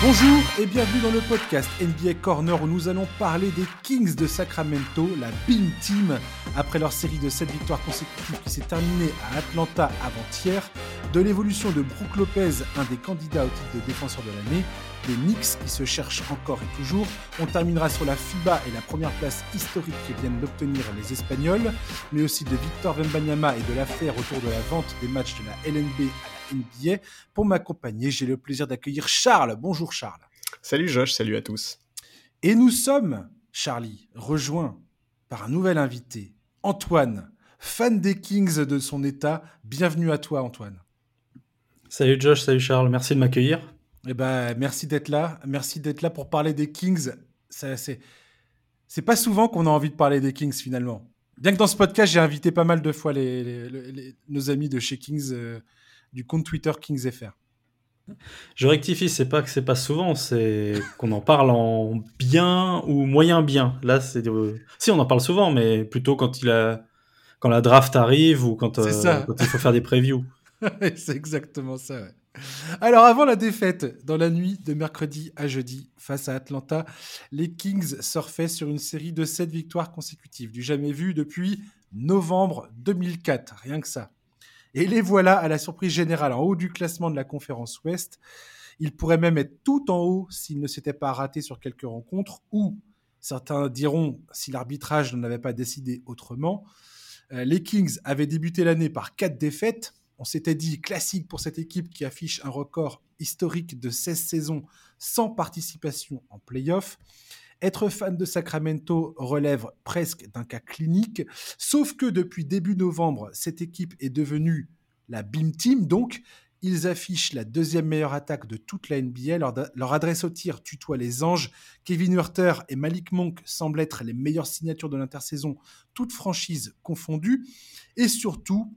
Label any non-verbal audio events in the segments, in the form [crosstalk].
Bonjour et bienvenue dans le podcast NBA Corner où nous allons parler des Kings de Sacramento, la Beam Team, après leur série de 7 victoires consécutives qui s'est terminée à Atlanta avant-hier, de l'évolution de Brook Lopez, un des candidats au titre de défenseur de l'année, des Knicks qui se cherchent encore et toujours. On terminera sur la FIBA et la première place historique que viennent d'obtenir les Espagnols, mais aussi de Victor Wembanyama et de l'affaire autour de la vente des matchs de la LNB à NBA. Pour m'accompagner, j'ai le plaisir d'accueillir Charles. Bonjour Charles. Salut Josh, salut à tous. Et nous sommes, Charlie, rejoints par un nouvel invité, Antoine, fan des Kings de son état. Bienvenue à toi Antoine. Salut Josh, salut Charles, merci de m'accueillir. Eh ben, merci d'être là. Merci d'être là pour parler des Kings. C'est, c'est pas souvent qu'on a envie de parler des Kings finalement. Bien que dans ce podcast, j'ai invité pas mal de fois les, nos amis de chez Kings, euh, du compte Twitter KingsFR. Je rectifie, c'est pas que c'est pas souvent, c'est qu'on en parle en bien ou moyen bien. Là, c'est si on en parle souvent, mais plutôt quand il a quand la draft arrive ou quand, euh, quand il faut faire des previews. [laughs] c'est exactement ça. Alors avant la défaite, dans la nuit de mercredi à jeudi face à Atlanta, les Kings surfaient sur une série de 7 victoires consécutives, du jamais vu depuis novembre 2004, rien que ça. Et les voilà à la surprise générale en haut du classement de la conférence Ouest. Ils pourraient même être tout en haut s'ils ne s'étaient pas ratés sur quelques rencontres, ou certains diront si l'arbitrage n'en avait pas décidé autrement. Euh, les Kings avaient débuté l'année par quatre défaites. On s'était dit classique pour cette équipe qui affiche un record historique de 16 saisons sans participation en playoff. Être fan de Sacramento relève presque d'un cas clinique, sauf que depuis début novembre, cette équipe est devenue la BIM Team, donc ils affichent la deuxième meilleure attaque de toute la NBA. Leur, adresse au tir tutoie les anges. Kevin Hurter et Malik Monk semblent être les meilleures signatures de l'intersaison, toutes franchises confondues. Et surtout,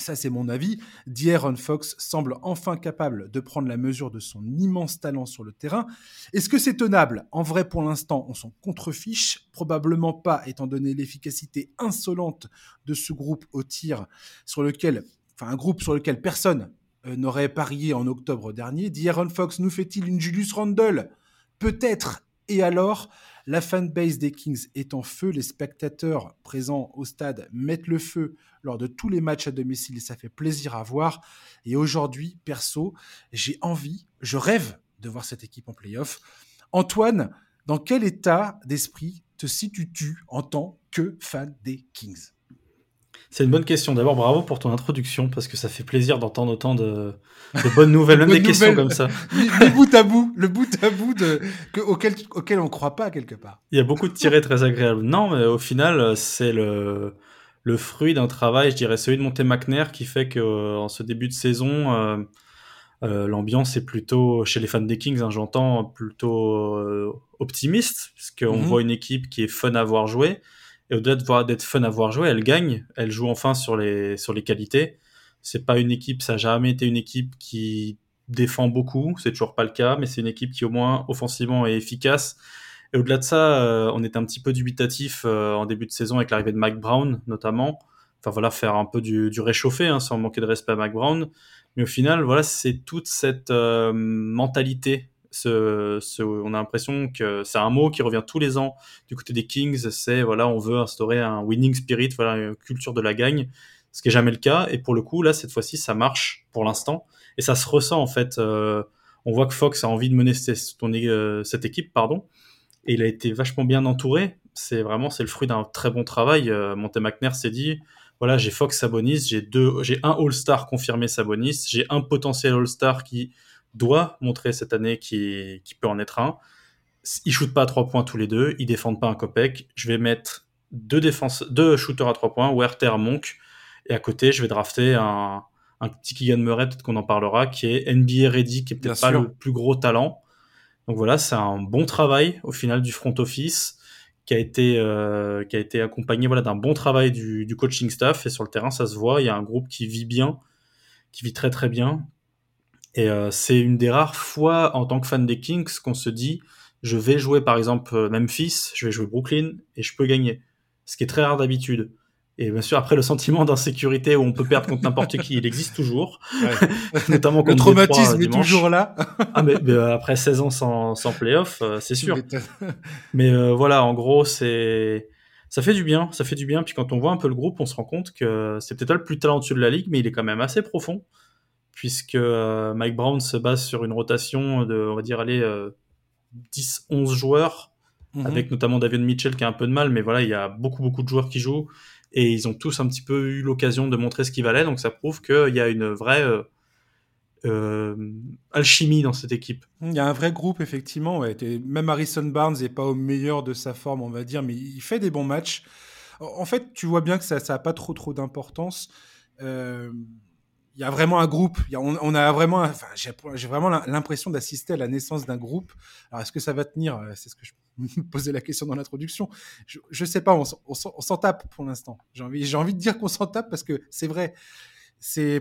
ça c'est mon avis, D'Aaron Fox semble enfin capable de prendre la mesure de son immense talent sur le terrain. Est-ce que c'est tenable? En vrai, pour l'instant, on s'en contrefiche, probablement pas, étant donné l'efficacité insolente de ce groupe au tir, sur lequel, enfin un groupe sur lequel personne euh, n'aurait parié en octobre dernier. D'Aaron Fox nous fait-il une Julius Randle? Peut-être. Et alors? La fanbase des Kings est en feu, les spectateurs présents au stade mettent le feu lors de tous les matchs à domicile et ça fait plaisir à voir. Et aujourd'hui, perso, j'ai envie, je rêve de voir cette équipe en playoff. Antoine, dans quel état d'esprit te situes-tu en tant que fan des Kings? C'est une bonne question. D'abord, bravo pour ton introduction, parce que ça fait plaisir d'entendre autant de, bonnes nouvelles, [laughs] même des questions comme ça. [laughs] Le bout à bout, le bout à bout de, auquel, auquel on ne croit pas quelque part. Il y a beaucoup de tirés très agréables. Non, mais au final, c'est le, le fruit d'un travail, je dirais, celui de Monté McNair, qui fait que euh, en ce début de saison, euh, euh, l'ambiance est plutôt, chez les fans des Kings, hein, j'entends, plutôt optimiste, parce qu'on mhm. voit une équipe qui est fun à voir jouer et au-delà d'être fun à voir jouer, elle gagne. Elle joue enfin sur les, sur les qualités. C'est pas une équipe, ça n'a jamais été une équipe qui défend beaucoup. C'est toujours pas le cas, mais c'est une équipe qui, au moins, offensivement, est efficace. Et au-delà de ça, euh, on était un petit peu dubitatif euh, en début de saison avec l'arrivée de Mike Brown, notamment. Enfin voilà, faire un peu du, réchauffé, hein, sans manquer de respect à Mike Brown. Mais au final, voilà, c'est toute cette euh, mentalité ce, on a l'impression que c'est un mot qui revient tous les ans du côté des Kings. C'est voilà, on veut instaurer un winning spirit, voilà, une culture de la gagne, ce qui est jamais le cas. Et pour le coup, là, cette fois-ci, ça marche pour l'instant et ça se ressent en fait. Euh, on voit que Fox a envie de mener cette, euh, cette équipe, pardon, et il a été vachement bien entouré. C'est vraiment c'est le fruit d'un très bon travail. Euh, Monte McNair s'est dit voilà, j'ai Fox Sabonis, j'ai deux, j'ai un All-Star confirmé Sabonis, j'ai un potentiel All-Star qui doit montrer cette année qu'il peut en être un. Ils shootent pas à trois points tous les deux, ils défendent pas un copec. Je vais mettre deux, défense, deux shooters à trois points, Werther, Monk, et à côté, je vais drafter un, un petit Keegan Murray, peut-être qu'on en parlera, qui est NBA ready, qui est peut-être pas le plus gros talent. Donc voilà, c'est un bon travail au final du front office qui a été euh, qui a été accompagné voilà d'un bon travail du, du, coaching staff et sur le terrain ça se voit. Il y a un groupe qui vit bien, qui vit très très bien, et euh, c'est une des rares fois en tant que fan des Kings qu'on se dit je vais jouer par exemple euh, Memphis, je vais jouer Brooklyn et je peux gagner. Ce qui est très rare d'habitude. Et bien sûr, après, le sentiment d'insécurité où on peut perdre contre n'importe qui, il existe toujours. [laughs] Notamment le traumatisme est toujours là. ah, mais, euh, après 16 ans sans, sans playoff, euh, c'est sûr. mais euh, voilà, en gros, c'est ça fait du bien, ça fait du bien. Puis quand on voit un peu le groupe, on se rend compte que c'est peut-être le plus talentueux de la ligue, mais il est quand même assez profond, puisque Mike Brown se base sur une rotation de, on va dire, allez, 10-11 joueurs, mhm. avec notamment David Mitchell qui a un peu de mal, mais voilà, il y a beaucoup, beaucoup de joueurs qui jouent et ils ont tous un petit peu eu l'occasion de montrer ce qu'ils valaient, donc ça prouve qu'il y a une vraie euh, euh, alchimie dans cette équipe. Il y a un vrai groupe, effectivement. Même Harrison Barnes n'est pas au meilleur de sa forme, on va dire, mais il fait des bons matchs. En fait, tu vois bien que ça n'a pas trop, trop d'importance. Euh, il y a vraiment un groupe. on, a vraiment, enfin, j'ai vraiment l'impression d'assister à la naissance d'un groupe. Alors, est-ce que ça va tenir? C'est ce que je me [laughs] posais la question dans l'introduction. Je, ne sais pas. On, s'en tape pour l'instant. J'ai envie, de dire qu'on s'en tape parce que c'est vrai.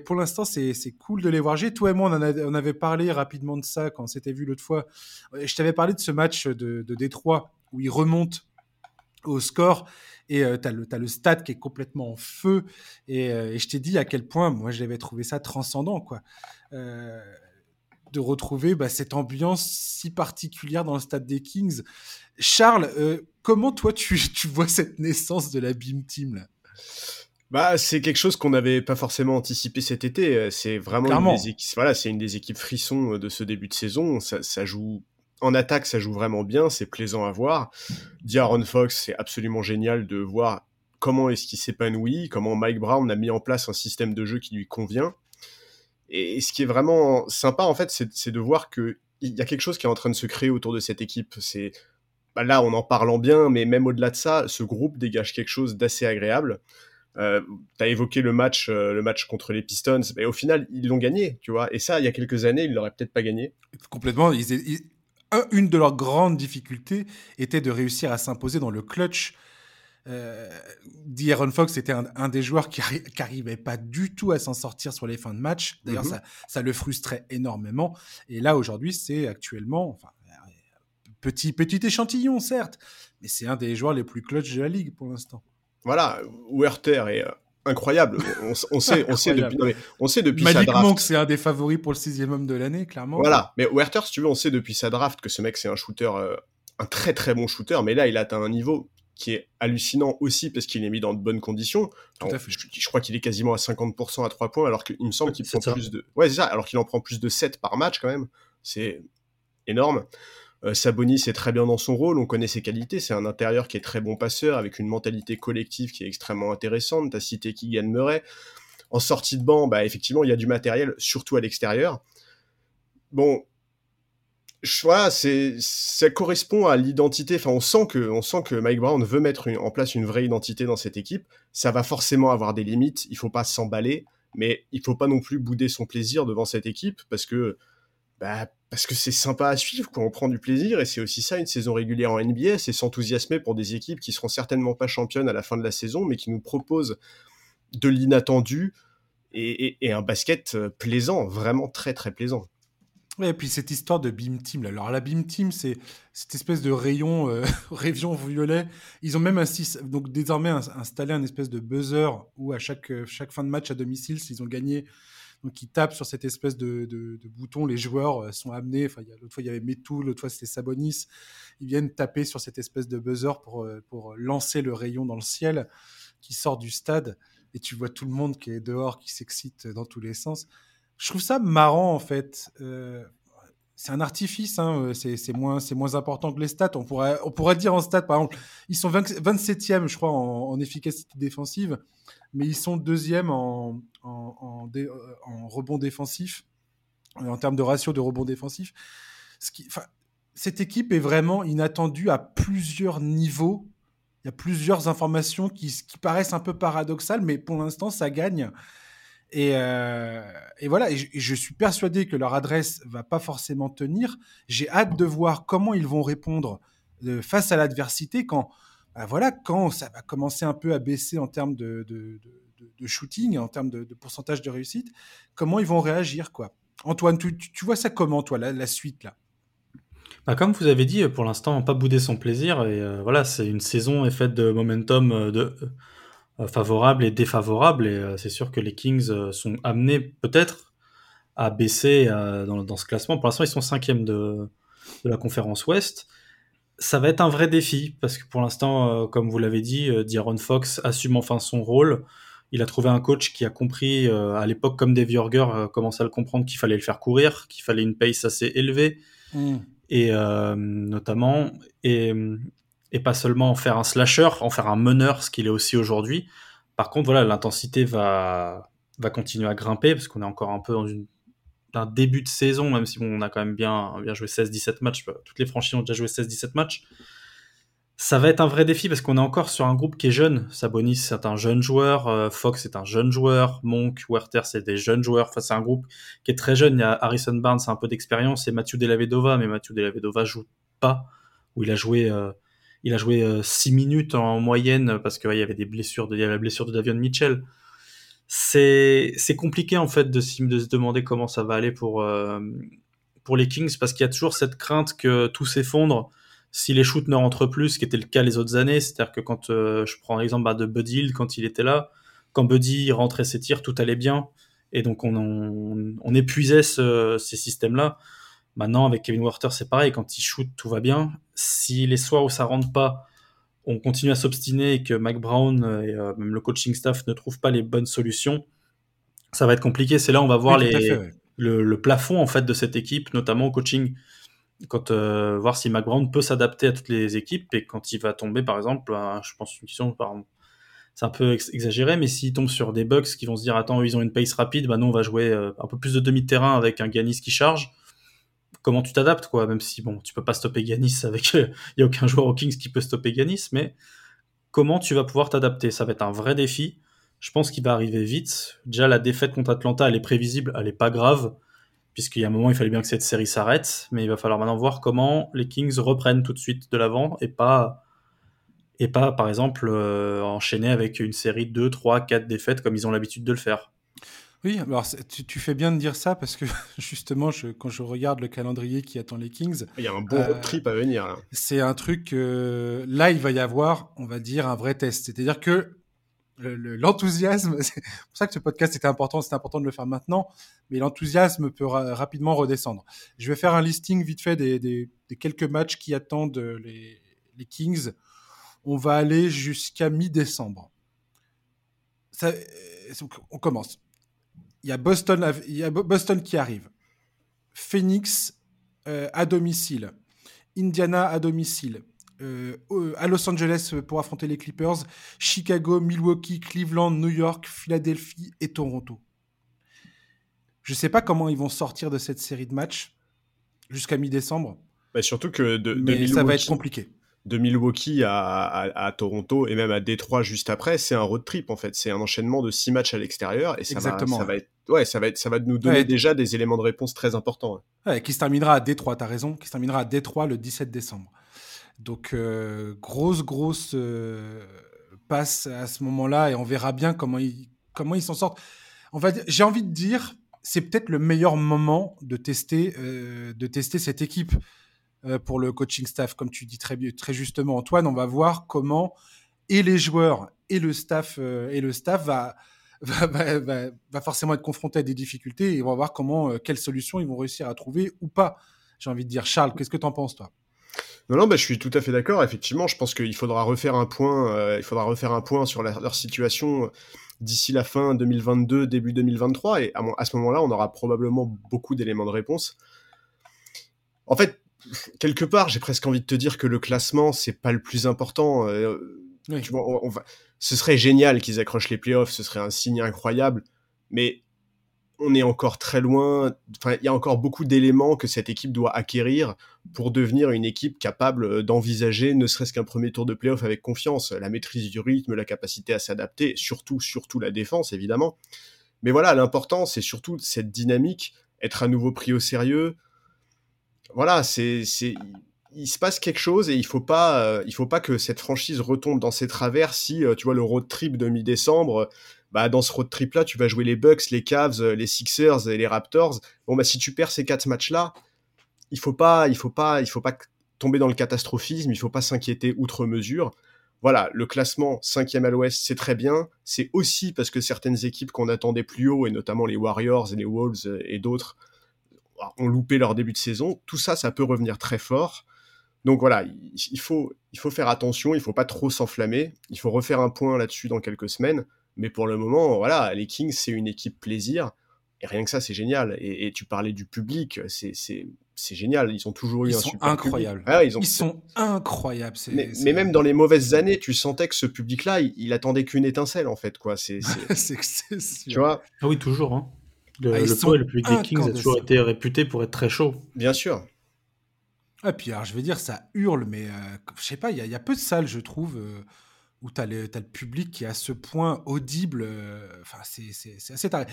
Pour l'instant, c'est cool de les voir J'ai Toi et moi, on, avait parlé rapidement de ça quand on s'était vu l'autre fois. Je t'avais parlé de ce match de, de Détroit où ils remontent au score et euh, tu as, le stade qui est complètement en feu. Euh, et, je t'ai dit à quel point, moi, j'avais trouvé ça transcendant, quoi. Euh, de retrouver bah, cette ambiance si particulière dans le stade des Kings. Charles, comment toi, tu, [laughs] tu, vois cette naissance de la Beam Team, là? Bah, c'est quelque chose qu'on n'avait pas forcément anticipé cet été. C'est vraiment une des équipes, voilà, c'est une des équipes frissons de ce début de saison. Ça, ça joue en attaque, ça joue vraiment bien, c'est plaisant à voir. D'Aaron Fox, c'est absolument génial de voir comment est-ce qu'il s'épanouit, comment Mike Brown a mis en place un système de jeu qui lui convient. Et ce qui est vraiment sympa, en fait, c'est de voir qu'il y a quelque chose qui est en train de se créer autour de cette équipe. C'est bah là, on en parlant bien, mais même au-delà de ça, ce groupe dégage quelque chose d'assez agréable. Euh, tu as évoqué le match, euh, le match contre les Pistons, mais au final, ils l'ont gagné, tu vois. Et ça, il y a quelques années, ils l'auraient peut-être pas gagné. Complètement. Une de leurs grandes difficultés était de réussir à s'imposer dans le clutch. Euh, D'Aaron Fox était un, des joueurs qui n'arrivait pas du tout à s'en sortir sur les fins de match. D'ailleurs, mhm. ça, le frustrait énormément. Et là, aujourd'hui, c'est actuellement, enfin, petit, petit échantillon, certes, mais c'est un des joueurs les plus clutch de la ligue pour l'instant. Voilà, Werther est euh, incroyable. On, sait, on sait depuis, on sait depuis sa draft. Monk, c'est un des favoris pour le sixième homme de l'année, clairement. Voilà. Mais Werther, si tu veux, on sait depuis sa draft que ce mec, c'est un shooter, euh, un très très bon shooter. Mais là, il atteint un niveau qui est hallucinant aussi parce qu'il est mis dans de bonnes conditions. je, crois qu'il est quasiment à 50% à 3 points alors qu'il me semble qu'il prend plus de Ouais, c'est ça, alors qu'il en prend plus de 7 par match quand même. C'est énorme. Euh, Sabonis est très bien dans son rôle, on connaît ses qualités, c'est un intérieur qui est très bon passeur, avec une mentalité collective qui est extrêmement intéressante. T'as cité Keegan Murray. En sortie de banc, bah, effectivement, il y a du matériel, surtout à l'extérieur. Bon, voilà, c'est, ça correspond à l'identité. Enfin, on sent que, on sent que Mike Brown veut mettre en place une vraie identité dans cette équipe. Ça va forcément avoir des limites. Il faut pas s'emballer, mais il faut pas non plus bouder son plaisir devant cette équipe parce que bah, parce que c'est sympa à suivre, quoi. on prend du plaisir, et c'est aussi ça une saison régulière en NBA, c'est s'enthousiasmer pour des équipes qui seront certainement pas championnes à la fin de la saison, mais qui nous proposent de l'inattendu et, un basket euh, plaisant, vraiment très très plaisant. et puis cette histoire de Beam Team, alors la Beam Team, c'est cette espèce de rayon, euh, [laughs] rayon violet. Ils ont même donc désormais installé un espèce de buzzer où à chaque, chaque fin de match à domicile, s'ils ont gagné donc ils tapent sur cette espèce de, bouton. Les joueurs euh, sont amenés. Enfin, l'autre fois il y avait Metou, l'autre fois c'était Sabonis. Ils viennent taper sur cette espèce de buzzer pour euh, pour lancer le rayon dans le ciel qui sort du stade. Et tu vois tout le monde qui est dehors, qui s'excite dans tous les sens. Je trouve ça marrant en fait. Euh, c'est un artifice, hein, c'est moins, important que les stats. On pourrait, dire en stats, par exemple, ils sont 27e, je crois, en, efficacité défensive mais ils sont deuxième en, en, en, rebond défensif, en termes de ratio de rebond défensif. Cette équipe est vraiment inattendue à plusieurs niveaux. Il y a plusieurs informations qui paraissent un peu paradoxales, mais pour l'instant, ça gagne. Et, euh, et, voilà, je, suis persuadé que leur adresse va pas forcément tenir. J'ai hâte de voir comment ils vont répondre euh, face à l'adversité quand bah, voilà, quand ça va commencer un peu à baisser en termes de, shooting, en termes de, pourcentage de réussite, comment ils vont réagir, quoi. Antoine, tu, vois ça comment, toi, la, suite, là? Bah, comme vous avez dit, pour l'instant, pas bouder son plaisir. Et euh, voilà, c'est une saison est faite de momentum, de, favorables et défavorables. Et c'est sûr que les Kings sont amenés peut-être à baisser dans, ce classement. Pour l'instant, ils sont cinquième de, de la conférence Ouest ça va être un vrai défi parce que pour l'instant, euh, comme vous l'avez dit, euh, D'Aaron Fox assume enfin son rôle. Il a trouvé un coach qui a compris euh, à l'époque, comme Dave Yorger commençait à le comprendre, qu'il fallait le faire courir, qu'il fallait une pace assez élevée, mm. et notamment et, et pas seulement en faire un slasher, en faire un meneur, ce qu'il est aussi aujourd'hui. Par contre, voilà, l'intensité va va continuer à grimper parce qu'on est encore un peu dans d'un début de saison, même si on a quand même bien, bien joué 16-17 matchs, euh, toutes les franchises ont déjà joué 16-17 matchs. Ça va être un vrai défi parce qu'on est encore sur un groupe qui est jeune. Sabonis, c'est un jeune joueur. Euh, Fox, c'est un jeune joueur. Monk, Werther, c'est des jeunes joueurs. Enfin, c'est un groupe qui est très jeune. Il y a Harrison Barnes, c'est un peu d'expérience. Et Mathieu Delavedova, mais Mathieu Delavedova joue pas. Où il a joué, euh, il a joué 6 minutes en moyenne parce qu'il y avait des blessures. De, la blessure de Davion Mitchell c'est compliqué en fait de, de, se demander comment ça va aller pour euh, pour les Kings parce qu'il y a toujours cette crainte que tout s'effondre si les shoots ne rentrent plus, ce qui était le cas les autres années. C'est-à-dire que quand euh, je prends l'exemple bah, de Buddy Hill quand il était là, quand Buddy rentrait ses tirs, tout allait bien et donc on, on, on épuisait ce, ces systèmes-là. Maintenant avec Kevin Werther c'est pareil, quand il shoot tout va bien. Si les soirs où ça rentre pas on continue à s'obstiner et que Mac Brown et euh, même le coaching staff ne trouvent pas les bonnes solutions, ça va être compliqué. C'est là où on va voir le, plafond en fait de cette équipe, notamment au coaching. Quand euh, voir si Mac Brown peut s'adapter à toutes les équipes et quand il va tomber, par exemple, je pense une question, c'est un peu exagéré, mais s'il tombe sur des Bucks qui vont se dire attends ils ont une pace rapide, bah non on va jouer euh, un peu plus de demi-terrain avec un Ganis qui charge comment tu t'adaptes, quoi. Même si, bon, tu peux pas stopper Ganis avec. Il [laughs] y a aucun joueur aux Kings qui peut stopper Ganis, mais comment tu vas pouvoir t'adapter? Ça va être un vrai défi. Je pense qu'il va arriver vite. Déjà, la défaite contre Atlanta, elle est prévisible, elle est pas grave, puisqu'il y a un moment, il fallait bien que cette série s'arrête, mais il va falloir maintenant voir comment les Kings reprennent tout de suite de l'avant et pas. Et pas, par exemple, euh, enchaîner avec une série de 2, 3, 4 défaites comme ils ont l'habitude de le faire. Oui, alors tu, fais bien de dire ça parce que [laughs] justement, quand je regarde le calendrier qui attend les Kings, il y a un bon euh, trip à venir. C'est un truc là, il va y avoir, on va dire, un vrai test. C'est-à-dire que l'enthousiasme, [laughs] c'est pour ça que ce podcast était important, c'est important de le faire maintenant, mais l'enthousiasme peut rapidement redescendre. Je vais faire un listing vite fait des, quelques matchs qui attendent les, les Kings. On va aller jusqu'à mi-décembre. On commence il y a Boston, il y a Boston qui arrive. Phoenix euh, à domicile. Indiana à domicile. Euh, à Los Angeles pour affronter les Clippers. Chicago, Milwaukee, Cleveland, New York, Philadelphie et Toronto. Je ne sais pas comment ils vont sortir de cette série de matchs jusqu'à mi-décembre. Mais surtout que de, Mais ça va être compliqué de Milwaukee à, Toronto et même à Détroit juste après, c'est un road trip en fait. C'est un enchaînement de six matchs à l'extérieur et ça va, ça va être, ouais, ça va être, ça va nous donner déjà des éléments de réponse très importants. Ouais, qui se terminera à Détroit, t'as raison, qui se terminera à Détroit le 17 décembre. Donc euh, grosse grosse euh, passe à ce moment-là et on verra bien comment ils comment ils s'en sortent. On va j'ai envie de dire, c'est peut-être le meilleur moment de tester euh, de tester cette équipe pour le coaching staff, comme tu dis très, très justement, Antoine. On va voir comment et les joueurs et le staff euh, et le staff [laughs] va va, va, forcément être confronté à des difficultés et on va voir comment, euh, quelles solutions ils vont réussir à trouver ou pas. J'ai envie de dire, Charles, qu'est-ce que tu en penses, toi? Non, non, bah, je suis tout à fait d'accord. Effectivement, je pense qu'il faudra refaire un point. il faudra refaire un point sur leur situation d'ici la fin 2022, début 2023. Et à ce moment-là, on aura probablement beaucoup d'éléments de réponse. En fait, quelque part, j'ai presque envie de te dire que le classement, c'est pas le plus important. Euh, tu vois, on, va... Ce serait génial qu'ils accrochent les playoffs, ce serait un signe incroyable, mais on est encore très loin. Enfin, il y a encore beaucoup d'éléments que cette équipe doit acquérir pour devenir une équipe capable d'envisager ne serait-ce qu'un premier tour de playoff avec confiance. La maîtrise du rythme, la capacité à s'adapter, surtout, surtout la défense, évidemment. Mais voilà, l'important, c'est surtout cette dynamique, être à nouveau pris au sérieux, voilà, c'est, il se passe quelque chose et il faut pas, euh, il faut pas que cette franchise retombe dans ses travers si, euh, tu vois, le road trip de mi-décembre, bah, dans ce road trip là, tu vas jouer les Bucks, les Cavs, les Sixers et les Raptors. Bon, bah, si tu perds ces quatre matchs là, il faut pas, il faut pas, il faut pas tomber dans le catastrophisme, il faut pas s'inquiéter outre mesure. voilà, le classement 5e à l'ouest, c'est très bien. C'est aussi parce que certaines équipes qu'on attendait plus haut, et notamment les Warriors et les Wolves et d'autres, ont loupé leur début de saison. Tout ça, ça peut revenir très fort. Donc voilà, il faut, il faut faire attention, il faut pas trop s'enflammer. Il faut refaire un point là-dessus dans quelques semaines. Mais pour le moment, voilà, les Kings, c'est une équipe plaisir. Et rien que ça, c'est génial. Et, tu parlais du public, c'est génial. Ils ont toujours eu ils un sont super incroyables. Ah, ils, sont incroyables. Mais, même dans les mauvaises années, tu sentais que ce public-là, il, attendait qu'une étincelle, en fait. quoi. C'est [laughs] Tu vois? Ah oui, toujours. Hein. Le, ah, le, public des Kings a toujours été réputé pour être très chaud. Bien sûr. Et ah, puis, alors, je veux dire, ça hurle, mais euh, je sais pas, il y, a peu de salles, je trouve. Euh, où tu as, le public qui est à ce point audible. Euh, enfin, c'est assez taré.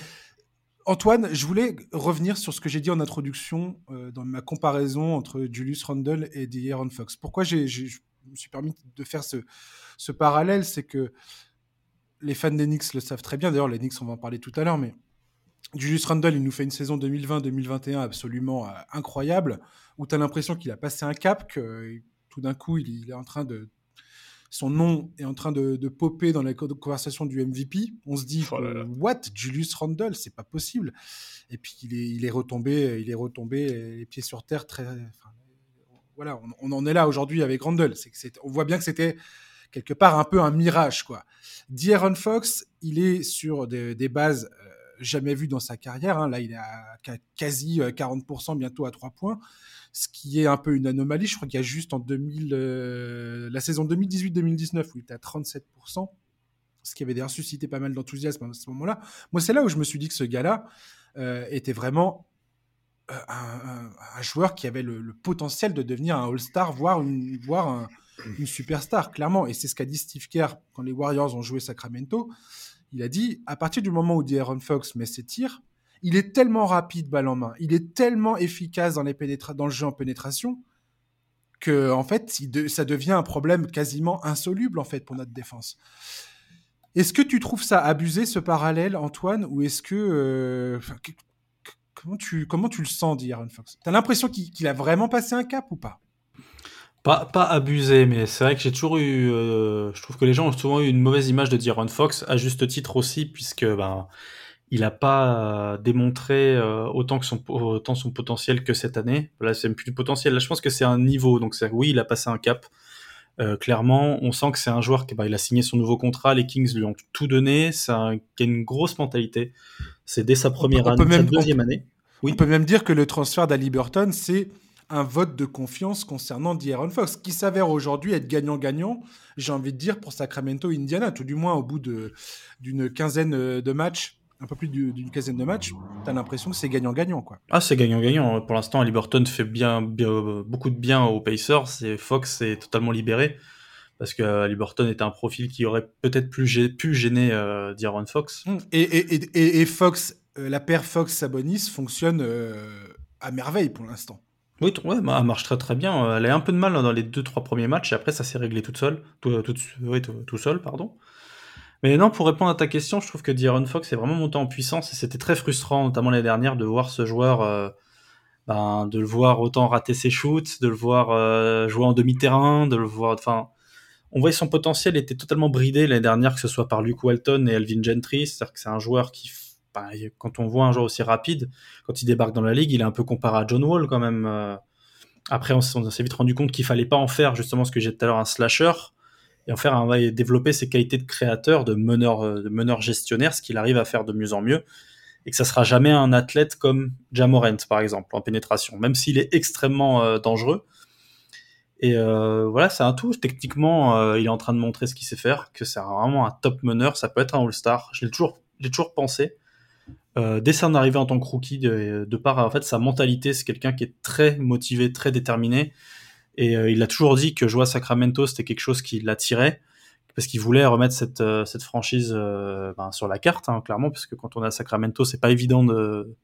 Antoine, je voulais revenir sur ce que j'ai dit en introduction euh, dans ma comparaison entre Julius Randle et De'Aaron Fox. Pourquoi je me suis permis de faire ce, ce parallèle C'est que les fans des Knicks le savent très bien. D'ailleurs, les Knicks, on va en parler tout à l'heure, mais Julius Randle, il nous fait une saison 2020-2021 absolument euh, incroyable, où tu as l'impression qu'il a passé un cap, que tout d'un coup, il, est en train de son nom est en train de, de popper dans la conversation du MVP. On se dit, oh what, Julius Randle, c'est pas possible. Et puis il est, il est retombé, il est retombé les pieds sur terre très. voilà, on, en est là aujourd'hui avec Randle. On voit bien que c'était quelque part un peu un mirage, quoi. D'Aaron Fox, il est sur des, bases euh, jamais vues dans sa carrière. Hein. Là, il est à quasi 40%, euh, bientôt à 3 points ce qui est un peu une anomalie. Je crois qu'il y a juste en 2000, euh, la saison 2018-2019 où il était à 37%, ce qui avait d'ailleurs suscité pas mal d'enthousiasme à ce moment-là. Moi, c'est là où je me suis dit que ce gars-là euh, était vraiment un, joueur qui avait le, potentiel de devenir un All-Star, voire, une, voire une superstar, clairement. Et c'est ce qu'a dit Steve Kerr quand les Warriors ont joué Sacramento. Il a dit, à partir du moment où De'Aaron Fox met ses tirs, il est tellement rapide balle en main, il est tellement efficace dans, les le jeu en pénétration que en fait, ça devient un problème quasiment insoluble en fait pour notre défense. Est-ce que tu trouves ça abusé ce parallèle, Antoine, ou est-ce que euh, comment tu comment tu le sens, Aaron Fox? T'as l'impression qu'il a vraiment passé un cap ou pas? Pas, pas abusé, mais c'est vrai que j'ai toujours eu. Euh, je trouve que les gens ont souvent eu une mauvaise image de D'Aaron Fox, à juste titre aussi, puisque ben, il n'a pas démontré euh, autant que son autant son potentiel que cette année. Là, c'est même plus du potentiel. Là, je pense que c'est un niveau. Donc, oui, il a passé un cap. Euh, clairement, on sent que c'est un joueur qui bah, il a signé son nouveau contrat. Les Kings lui ont tout donné. C'est un, qui a une grosse mentalité. C'est dès sa première année, sa deuxième année. Oui. On peut même dire que le transfert d'Ali Burton, c'est un vote de confiance concernant D'Aaron Fox, qui s'avère aujourd'hui être gagnant-gagnant, j'ai envie de dire, pour Sacramento Indiana, tout du moins au bout d'une quinzaine de matchs un peu plus d'une quinzaine de matchs, tu as l'impression que c'est gagnant-gagnant. quoi. Ah, c'est gagnant-gagnant. Pour l'instant, Liberton fait bien, beaucoup de bien aux Pacers et Fox est totalement libéré parce que Liberton est un profil qui aurait peut-être pu gêner euh, D'Aaron Fox. Hum, et, et, Fox, euh, la paire Fox-Sabonis fonctionne euh, à merveille pour l'instant. Oui, ouais, bah, elle marche très très bien. Elle a un peu de mal dans les deux trois premiers matchs et après ça s'est réglé seule, tout, seul, pardon. Mais non, pour répondre à ta question, je trouve que D'Aaron Fox est vraiment monté en puissance et c'était très frustrant, notamment l'année dernière, de voir ce joueur, euh, ben, de le voir autant rater ses shoots, de le voir euh, jouer en demi-terrain, de le voir, enfin, on voyait son potentiel était totalement bridé l'année dernière, que ce soit par Luke Walton et Alvin Gentry, c'est-à-dire que c'est un joueur qui, quand on voit un joueur aussi rapide, quand il débarque dans la ligue, il est un peu comparé à John Wall quand même. Euh. Après, on, s'est vite rendu compte qu'il fallait pas en faire justement ce que j'ai tout à l'heure un slasher et en faire un, va développer ses qualités de créateur, de meneur, euh, de meneur gestionnaire, ce qu'il arrive à faire de mieux en mieux, et que ça sera jamais un athlète comme Jamorant par exemple en pénétration, même s'il est extrêmement euh, dangereux. Et voilà, c'est un tout. Techniquement, il est en train de montrer ce qu'il sait faire, que c'est vraiment un top meneur. Ça peut être un All-Star. Je l'ai toujours, j'ai toujours pensé. Dès son arrivée en tant que rookie, de, de par en fait sa mentalité, c'est quelqu'un qui est très motivé, très déterminé et euh, il a toujours dit que jouer à Sacramento, c'était quelque chose qui l'attirait, parce qu'il voulait remettre cette, euh, cette franchise euh, ben, sur la carte, hein, clairement, parce que quand on est à Sacramento, c'est pas évident de,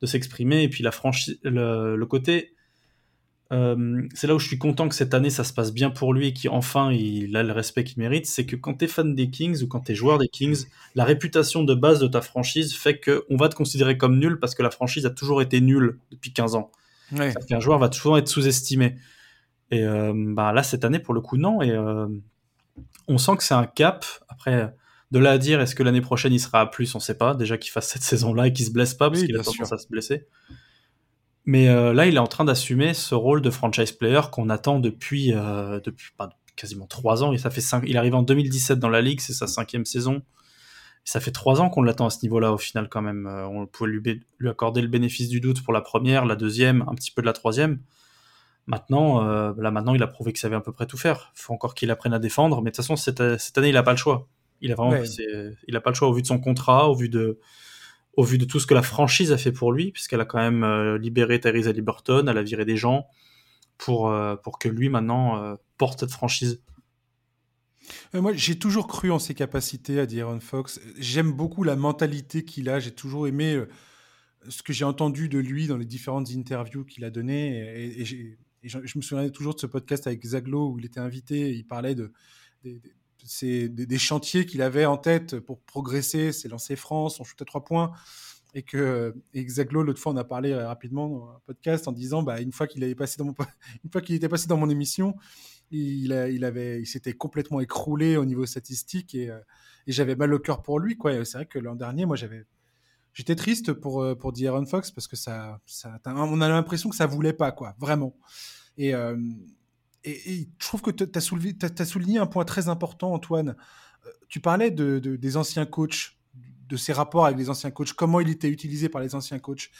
de s'exprimer. Et puis la franchise, le, côté, c'est là où je suis content que cette année ça se passe bien pour lui et qu'enfin il a le respect qu'il mérite, c'est que quand tu es fan des Kings ou quand tu es joueur des Kings, la réputation de base de ta franchise fait qu'on va te considérer comme nul parce que la franchise a toujours été nulle depuis 15 ans. Ouais. Un joueur va toujours être sous-estimé. Et euh, bah, là, cette année, pour le coup, non. Et euh, on sent que c'est un cap. Après, de là à dire, est-ce que l'année prochaine il sera à plus, on sait pas. Déjà qu'il fasse cette [laughs] saison-là et qu'il se blesse pas, parce qu'il a tendance à se blesser. Mais euh, là, il est en train d'assumer ce rôle de franchise player qu'on attend depuis, euh, depuis quasiment trois ans. Et ça fait cinq... Il arrive en 2017 dans la ligue, c'est sa cinquième saison. ça fait trois ans qu'on l'attend à ce niveau-là au final quand même. Euh, on pouvait lui, lui, accorder le bénéfice du doute pour la première, la deuxième, un petit peu de la troisième. Maintenant, là maintenant, il a prouvé qu'il savait à peu près tout faire. Il faut encore qu'il apprenne à défendre, mais de toute façon, cette, cette année, il n'a pas le choix. Il a vraiment, il a pas le choix au vu de son contrat, au vu de, au vu de tout ce que la franchise a fait pour lui, puisqu'elle a quand même euh, libéré Theresa Liberton, elle a viré des gens pour, euh, pour que lui maintenant euh, porte cette franchise. moi, j'ai toujours cru en ses capacités à Aaron Fox. J'aime beaucoup la mentalité qu'il a. J'ai toujours aimé ce que j'ai entendu de lui dans les différentes interviews qu'il a données. Et, je, me souviens toujours de ce podcast avec Zaglo où il était invité. Et il parlait de, c'est des, chantiers qu'il avait en tête pour progresser, c'est lancer France, on shoot à trois points. Et que Exaglo, l'autre fois, on a parlé euh, rapidement dans un podcast en disant, bah, une fois qu'il avait passé dans [laughs] une fois qu'il était passé dans mon émission, il, il avait, il s'était complètement écroulé au niveau statistique et, euh, et j'avais mal au cœur pour lui, quoi. C'est vrai que l'an dernier, moi, j'avais, j'étais triste pour euh, pour D'Aaron Fox parce que ça, ça, on a l'impression que ça voulait pas, quoi, vraiment. Et et, je trouve que tu as, souligné un point très important, Antoine. Euh, tu parlais de, des anciens coachs, de ses rapports avec les anciens coachs, comment il était utilisé par les anciens coachs.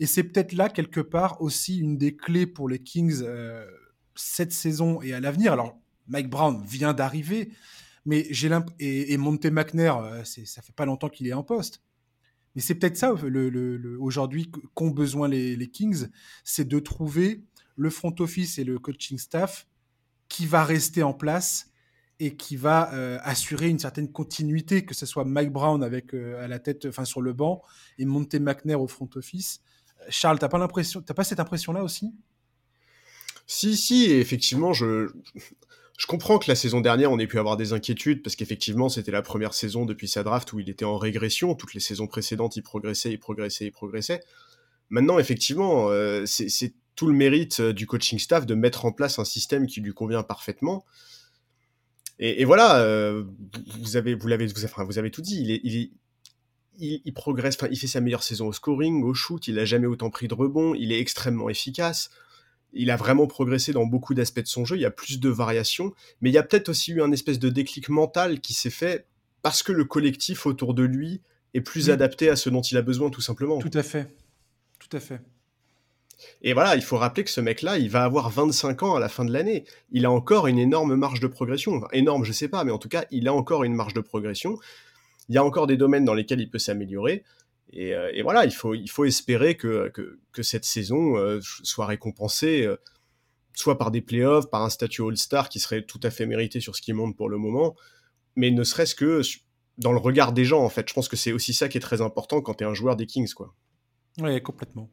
Et c'est peut-être là, quelque part, aussi une des clés pour les Kings euh, cette saison et à l'avenir. Alors, Mike Brown vient d'arriver, mais j'ai et, et Monte McNair, euh, ça fait pas longtemps qu'il est en poste. Mais c'est peut-être ça, aujourd'hui, qu'ont besoin les Kings, c'est de trouver le front office et le coaching staff qui va rester en place et qui va euh, assurer une certaine continuité, que ce soit Mike Brown avec euh, à la tête, enfin sur le banc, et Monte McNair au front office. Euh, Charles, t'as pas l'impression, t'as pas cette impression-là aussi? Si, si, effectivement, je, je comprends que la saison dernière, on ait pu avoir des inquiétudes parce qu'effectivement, c'était la première saison depuis sa draft où il était en régression. Toutes les saisons précédentes, il progressait, il progressait, il progressait. Maintenant, effectivement, c'est tout le mérite euh, du coaching staff de mettre en place un système qui lui convient parfaitement. Et, voilà, euh, vous avez, vous l'avez, vous, enfin, vous avez tout dit. Il, est, il, il, il progresse, il fait sa meilleure saison au scoring, au shoot. Il a jamais autant pris de rebonds. Il est extrêmement efficace. Il a vraiment progressé dans beaucoup d'aspects de son jeu. Il y a plus de variations, mais il y a peut-être aussi eu un espèce de déclic mental qui s'est fait parce que le collectif autour de lui est plus adapté à ce dont il a besoin, tout simplement. Tout à fait. Tout à fait. Et voilà, il faut rappeler que ce mec-là, il va avoir 25 ans à la fin de l'année. Il a encore une énorme marge de progression. énorme, je sais pas, mais en tout cas, il a encore une marge de progression. Il y a encore des domaines dans lesquels il peut s'améliorer. Et, euh, voilà, il faut, il faut espérer que, que, cette saison euh, soit récompensée, euh, soit par des playoffs, par un statut All-Star qui serait tout à fait mérité sur ce qui monte pour le moment, mais ne serait-ce que dans le regard des gens, en fait. Je pense que c'est aussi ça qui est très important quand tu es un joueur des Kings, quoi. Oui, complètement.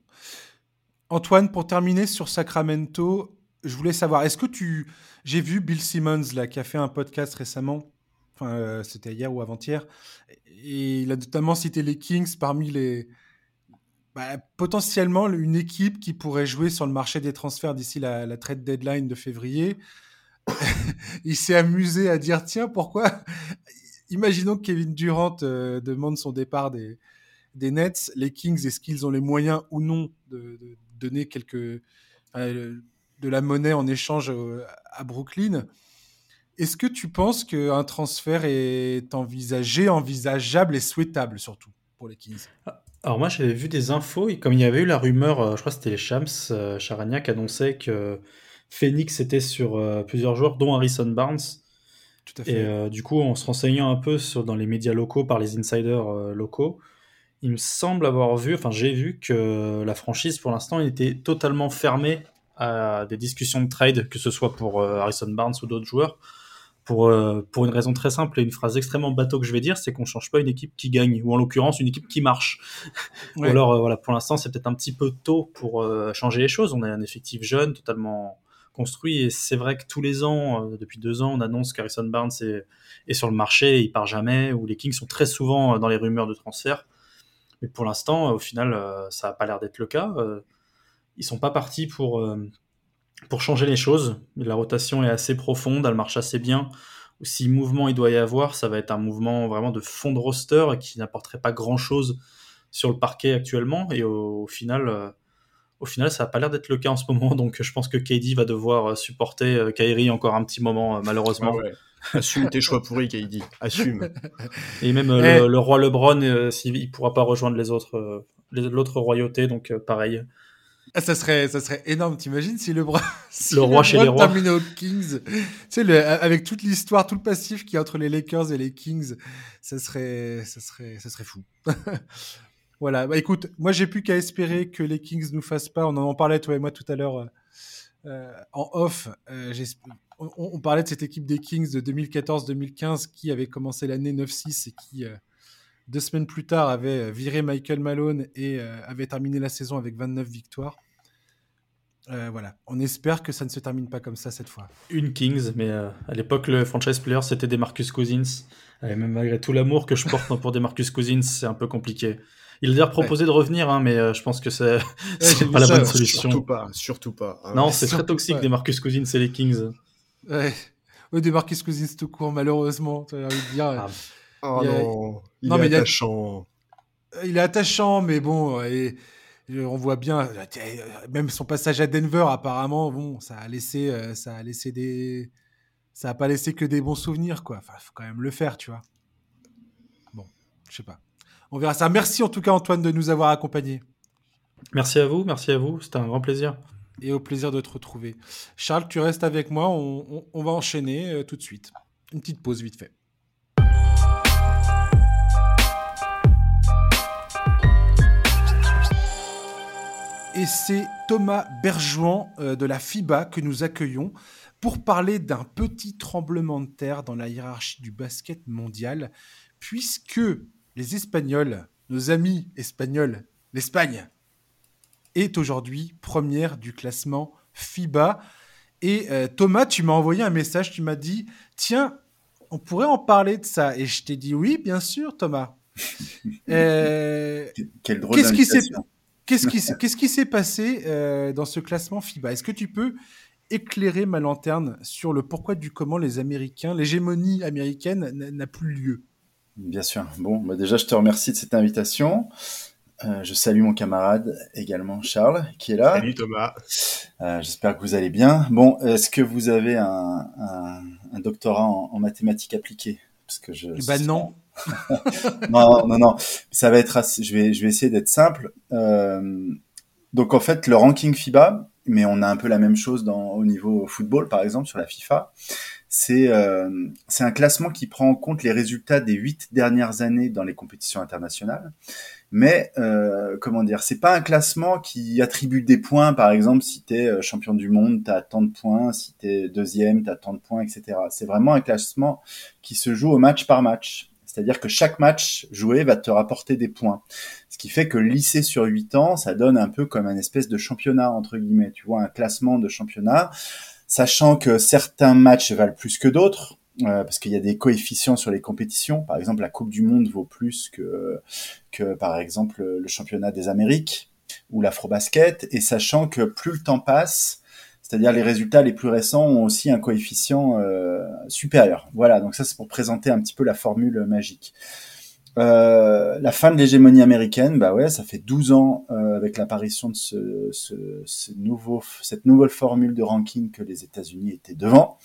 Antoine, pour terminer sur Sacramento, je voulais savoir, est-ce que tu... J'ai vu Bill Simmons, là, qui a fait un podcast récemment, enfin, euh, c'était hier ou avant-hier, et il a notamment cité les Kings parmi les... Bah, potentiellement une équipe qui pourrait jouer sur le marché des transferts d'ici la, trade deadline de février. [laughs] il s'est amusé à dire, tiens, pourquoi... Imaginons que Kevin Durant euh, demande son départ des, des Nets, les Kings, est-ce qu'ils ont les moyens ou non de, donner quelques, euh, de la monnaie en échange euh, à Brooklyn. Est-ce que tu penses qu'un transfert est envisagé, envisageable et souhaitable surtout pour les Kings? Alors moi j'avais vu des infos, et comme il y avait eu la rumeur, euh, je crois que c'était les Shams, Charagnac annonçait que Phoenix était sur plusieurs joueurs, dont Harrison Barnes. Tout à fait. Et du coup, en se renseignant un peu sur, dans les médias locaux par les insiders locaux, il me semble avoir vu, enfin j'ai vu que la franchise pour l'instant était totalement fermée à des discussions de trade, que ce soit pour euh, Harrison Barnes ou d'autres joueurs, pour, euh, pour une raison très simple et une phrase extrêmement bateau que je vais dire, c'est qu'on change pas une équipe qui gagne, ou en l'occurrence une équipe qui marche. [laughs] ou alors euh, voilà, pour l'instant c'est peut-être un petit peu tôt pour changer les choses. On a un effectif jeune, totalement construit, et c'est vrai que tous les ans, depuis deux ans, on annonce qu'Harrison Barnes est, est, sur le marché, et il part jamais, ou les Kings sont très souvent dans les rumeurs de transfert. Mais pour l'instant, au final, euh, ça n'a pas l'air d'être le cas. Euh, ils sont pas partis pour, euh, pour changer les choses. La rotation est assez profonde, elle marche assez bien. si mouvement il doit y avoir, ça va être un mouvement vraiment de fond de roster qui n'apporterait pas grand-chose sur le parquet actuellement. Et au, final, euh, au final, ça n'a pas l'air d'être le cas en ce moment. Donc je pense que KD va devoir euh, supporter euh, Kyrie encore un petit moment, malheureusement. Assume tes choix pourris, KD. Assume. Et même eh. le, roi LeBron, il ne pourra pas rejoindre les autres, l'autre royauté. Donc pareil. Ah, ça serait, ça serait énorme. T'imagines si le, bras, [laughs] le roi chez les rois terminé aux Kings, tu sais, le, avec toute l'histoire, tout le passif qui y a entre les Lakers et les Kings, ça serait, ça serait, ça serait fou. [laughs] voilà. Bah, écoute, moi j'ai plus qu'à espérer que les Kings nous fassent pas. On en parlait toi et moi tout à l'heure euh, en off. Euh, on, on, parlait de cette équipe des Kings de 2014-2015 qui avait commencé l'année 9-6 et qui euh, deux semaines plus tard, avait euh, viré Michael Malone et euh, avait terminé la saison avec 29 victoires. Euh, voilà, on espère que ça ne se termine pas comme ça cette fois. Une Kings, mais à l'époque, le franchise player, c'était des Marcus Cousins. Et même malgré tout l'amour que je porte pour des Marcus Cousins, c'est un peu compliqué. Il a d'ailleurs proposé de revenir, hein, mais je pense que c'est pas la bonne solution. Surtout pas, surtout pas. Hein. Non, c'est très toxique des Marcus Cousins et les Kings. Ouais, des Marcus Cousins tout court, malheureusement. Tu as envie de dire. Ah. Oh non, il est attachant. Il est attachant, mais bon, et on voit bien, même son passage à Denver, apparemment, bon, ça a laissé, euh, ça a laissé des, ça a pas laissé que des bons souvenirs, quoi. Enfin, faut quand même le faire, tu vois. Bon, je sais pas. On verra ça. Merci en tout cas, Antoine, de nous avoir accompagnés. Merci à vous, merci à vous. C'était un grand plaisir. Et au plaisir de te retrouver. Charles, tu restes avec moi. On, va enchaîner euh, tout de suite. Une petite pause vite fait. et c'est Thomas Berjouan euh, de la FIBA que nous accueillons pour parler d'un petit tremblement de terre dans la hiérarchie du basket mondial, puisque les Espagnols, nos amis espagnols, l'Espagne, est aujourd'hui première du classement FIBA. Et euh, Thomas, tu m'as envoyé un message, tu m'as dit, tiens, on pourrait en parler de ça. Et je t'ai dit oui, bien sûr, Thomas. [laughs] Euh, Quel drôle Qu'est-ce qui s'est Qu'est-ce qui s'est passé euh, dans ce classement FIBA? Est-ce que tu peux éclairer ma lanterne sur le pourquoi du comment les Américains, l'hégémonie américaine n'a plus lieu? Bien sûr. Bon, bah déjà, je te remercie de cette invitation. Euh, je salue mon camarade également, Charles, qui est là. Salut Thomas. Euh, j'espère que vous allez bien. Bon, est-ce que vous avez un, doctorat en, mathématiques appliquées? Parce que je. Eh ben non. [laughs] non, non, non. Ça va être assez, je vais, je vais essayer d'être simple. Euh, donc en fait, le ranking FIBA, mais on a un peu la même chose dans, au niveau football, par exemple, sur la FIFA. C'est euh, c'est un classement qui prend en compte les résultats des huit dernières années dans les compétitions internationales. Mais euh, comment dire, c'est pas un classement qui attribue des points. Par exemple, si tu es euh, champion du monde, tu as tant de points. Si tu es deuxième, tu as tant de points, etc. C'est vraiment un classement qui se joue au match par match. C'est-à-dire que chaque match joué va te rapporter des points. Ce qui fait que lycée sur 8 ans, ça donne un peu comme un espèce de championnat, entre guillemets. Tu vois, un classement de championnat, sachant que certains matchs valent plus que d'autres. Euh, parce qu'il y a des coefficients sur les compétitions. Par exemple, la Coupe du Monde vaut plus que, que par exemple, le championnat des Amériques ou l'Afrobasket. Et sachant que plus le temps passe, c'est-à-dire les résultats les plus récents ont aussi un coefficient euh, supérieur. Voilà, donc ça c'est pour présenter un petit peu la formule magique. Euh, la fin de l'hégémonie américaine, bah ouais, ça fait 12 ans euh, avec l'apparition de ce, ce, nouveau, cette nouvelle formule de ranking que les États-Unis étaient devant.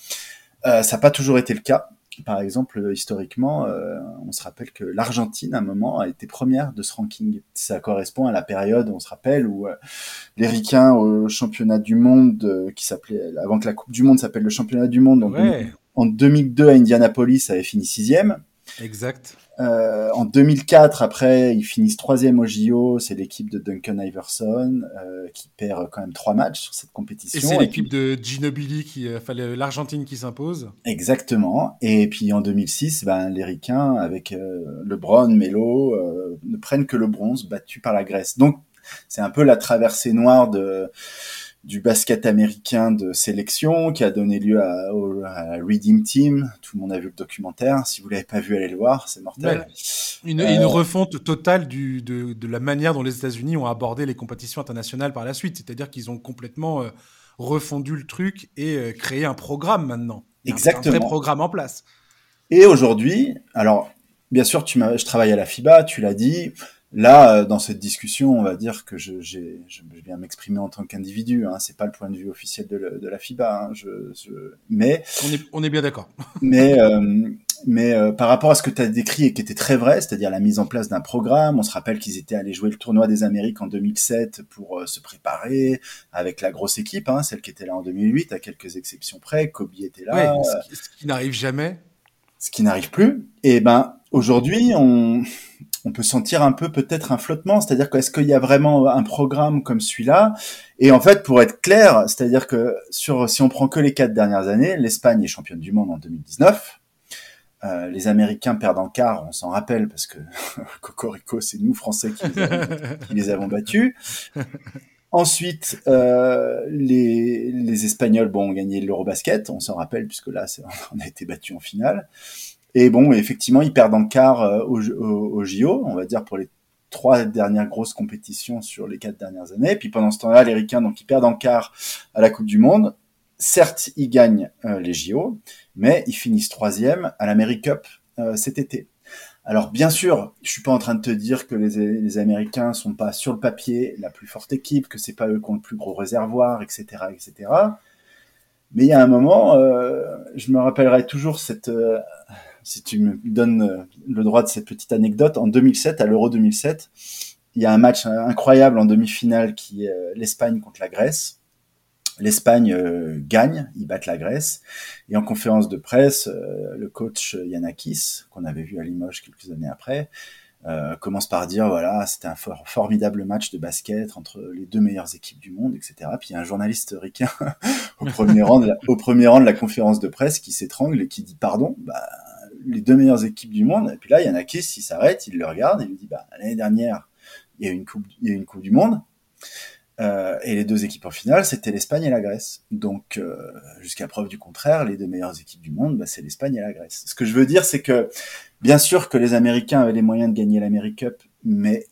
Ça n'a pas toujours été le cas. Par exemple, historiquement, euh, on se rappelle que l'Argentine, à un moment, a été première de ce ranking. Ça correspond à la période, on se rappelle, où euh, les Ricains au championnat du monde, euh, qui s'appelait, avant que la Coupe du Monde s'appelle le championnat du monde, en 2002 à Indianapolis, avait fini sixième. Exact. Euh, en 2004, après, ils finissent troisième au JO. C'est l'équipe de Duncan Iverson euh, qui perd quand même trois matchs sur cette compétition. Et c'est l'équipe de Ginobili qui, euh, fallait l'Argentine qui s'impose. Exactement. Et puis en 2006, ben, les Ricains avec euh, LeBron, Melo ne prennent que le bronze, battu par la Grèce. Donc c'est un peu la traversée noire de du basket américain de sélection qui a donné lieu à, au, Redeem Team. Tout le monde a vu le documentaire. Si vous l'avez pas vu, allez le voir, c'est mortel. Une, une, euh, refonte totale du, de, de, la manière dont les États-Unis ont abordé les compétitions internationales par la suite. C'est-à-dire qu'ils ont complètement euh, refondu le truc et euh, créé un programme maintenant. Exactement. Un vrai programme en place. Et aujourd'hui, alors bien sûr, tu je travaille à la FIBA, tu l'as dit. Là, euh, dans cette discussion, on va dire que je, j'ai, je, viens m'exprimer en tant qu'individu. Hein, c'est pas le point de vue officiel de, de la FIBA. Hein, je, je, mais on est, on est bien d'accord. [laughs] mais euh, mais euh, par rapport à ce que tu as décrit et qui était très vrai, c'est-à-dire la mise en place d'un programme, on se rappelle qu'ils étaient allés jouer le tournoi des Amériques en 2007 pour se préparer avec la grosse équipe, hein, celle qui était là en 2008, à quelques exceptions près. Kobe était là. Ouais, ce qui n'arrive jamais ce qui n'arrive plus. Et ben aujourd'hui, on, on peut sentir un peu peut-être un flottement, c'est-à-dire qu'est-ce qu'il y a vraiment un programme comme celui-là? Et en fait, pour être clair, c'est-à-dire que si on prend que les quatre dernières années, l'Espagne est championne du monde en 2019. Euh, les Américains perdent en quart, on s'en rappelle parce que [laughs] Cocorico, c'est nous Français qui les, avons, battus. Ensuite, euh, les, les, Espagnols bon, ont gagné l'Eurobasket, on s'en rappelle, puisque là, [laughs] on a été battu en finale. Et bon, effectivement, ils perdent en quart euh, au, au, JO, on va dire pour les trois dernières grosses compétitions sur les quatre dernières années. Puis pendant ce temps-là, les Ricains, donc ils perdent en quart à la Coupe du Monde. Certes, ils gagnent euh, les JO, mais ils finissent troisième à l'Amérique Cup euh, cet été. Alors bien sûr, je suis pas en train de te dire que les, les, Américains sont pas sur le papier la plus forte équipe, que c'est pas eux qui ont le plus gros réservoir, etc., etc. Mais il y a un moment, euh, je me rappellerai toujours cette, euh, si tu me donnes euh, le droit de cette petite anecdote, en 2007, à l'Euro 2007, il y a un match incroyable en demi-finale qui est l'Espagne contre la Grèce. L'Espagne euh, gagne, ils battent la Grèce. Et en conférence de presse, euh, le coach Yanakis, qu'on avait vu à Limoges quelques années après, euh, commence par dire voilà, c'était un formidable match de basket entre les deux meilleures équipes du monde, etc. Puis il y a un journaliste ricain [laughs] au, premier rang de la, au premier rang de la conférence de presse qui s'étrangle et qui dit pardon, bah, les deux meilleures équipes du monde. Et puis là, Yanakis, il s'arrête, il le regarde et lui dit bah, l'année dernière, il y a une coupe, il y a une coupe du monde. Euh, et les deux équipes en finale, c'était l'Espagne et la Grèce. Donc, euh, jusqu'à preuve du contraire, les deux meilleures équipes du monde, bah, c'est l'Espagne et la Grèce. Ce que je veux dire, c'est que bien sûr que les Américains avaient les moyens de gagner l'America Cup, mais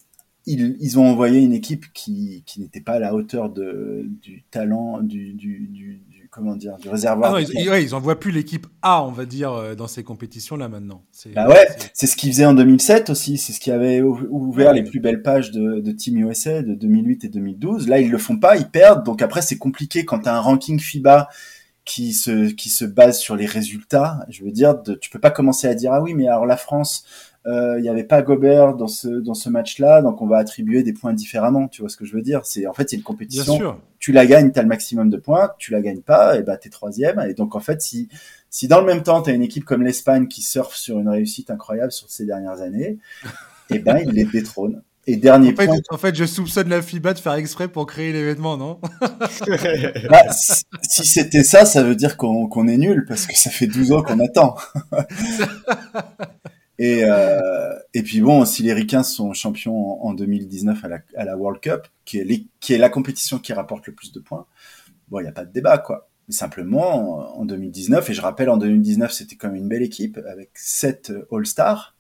ils, ils, ont envoyé une équipe qui, qui n'était pas à la hauteur de, du talent, du, du, du, comment dire, du réservoir. Ah ils, ouais, ils envoient plus l'équipe A, on va dire, euh, dans ces compétitions-là maintenant. Bah ouais, c'est ce qu'ils faisaient en 2007 aussi. C'est ce qui avait ouvert les plus belles pages de, de, Team USA de 2008 et 2012. Là, ils le font pas, ils perdent. Donc après, c'est compliqué quand tu as un ranking FIBA qui se, qui se base sur les résultats. Je veux dire, de, tu peux pas commencer à dire, ah oui, mais alors la France, euh, il n'y avait pas Gobert dans ce dans ce match-là, donc on va attribuer des points différemment. Tu vois ce que je veux dire? C'est en fait c'est une compétition. Tu la gagnes, tu as le maximum de points. Tu la gagnes pas, et bah t'es troisième. Et donc en fait si si dans le même temps tu as une équipe comme l'Espagne qui surfe sur une réussite incroyable sur ces dernières années, [laughs] et eh ben il les détrône. Et dernier en fait, point. En fait, je soupçonne la FIBA de faire exprès pour créer l'événement, non? [laughs] [laughs] Bah, Si, c'était ça, ça veut dire qu'on qu'on est nul, parce que ça fait 12 ans qu'on attend. Et, euh, et puis bon, si les Ricains sont champions en, 2019 à la, World Cup, qui est, la compétition qui rapporte le plus de points, bon, il n'y a pas de débat, quoi. Mais simplement, en 2019, et je rappelle, en 2019, c'était quand même une belle équipe, avec sept All-Stars,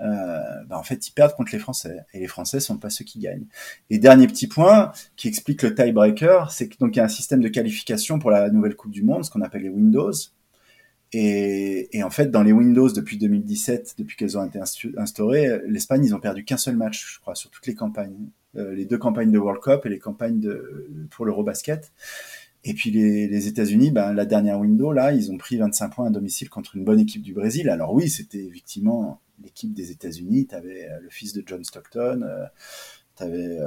euh, bah en fait, ils perdent contre les Français. Et les Français sont pas ceux qui gagnent. Et dernier petit point qui explique le tiebreaker, c'est que donc il y a un système de qualification pour la nouvelle Coupe du Monde, ce qu'on appelle les Windows. Et, et, en fait, dans les Windows depuis 2017, depuis qu'elles ont été instaurées, l'Espagne, ils ont perdu qu'un seul match, je crois, sur toutes les campagnes, euh, les deux campagnes de World Cup et les campagnes de pour l'Eurobasket. Et puis les, les États-Unis, ben, la dernière window, là, ils ont pris 25 points à domicile contre une bonne équipe du Brésil. Alors oui, c'était effectivement l'équipe des États-Unis. Tu avais euh, le fils de John Stockton, euh, tu avais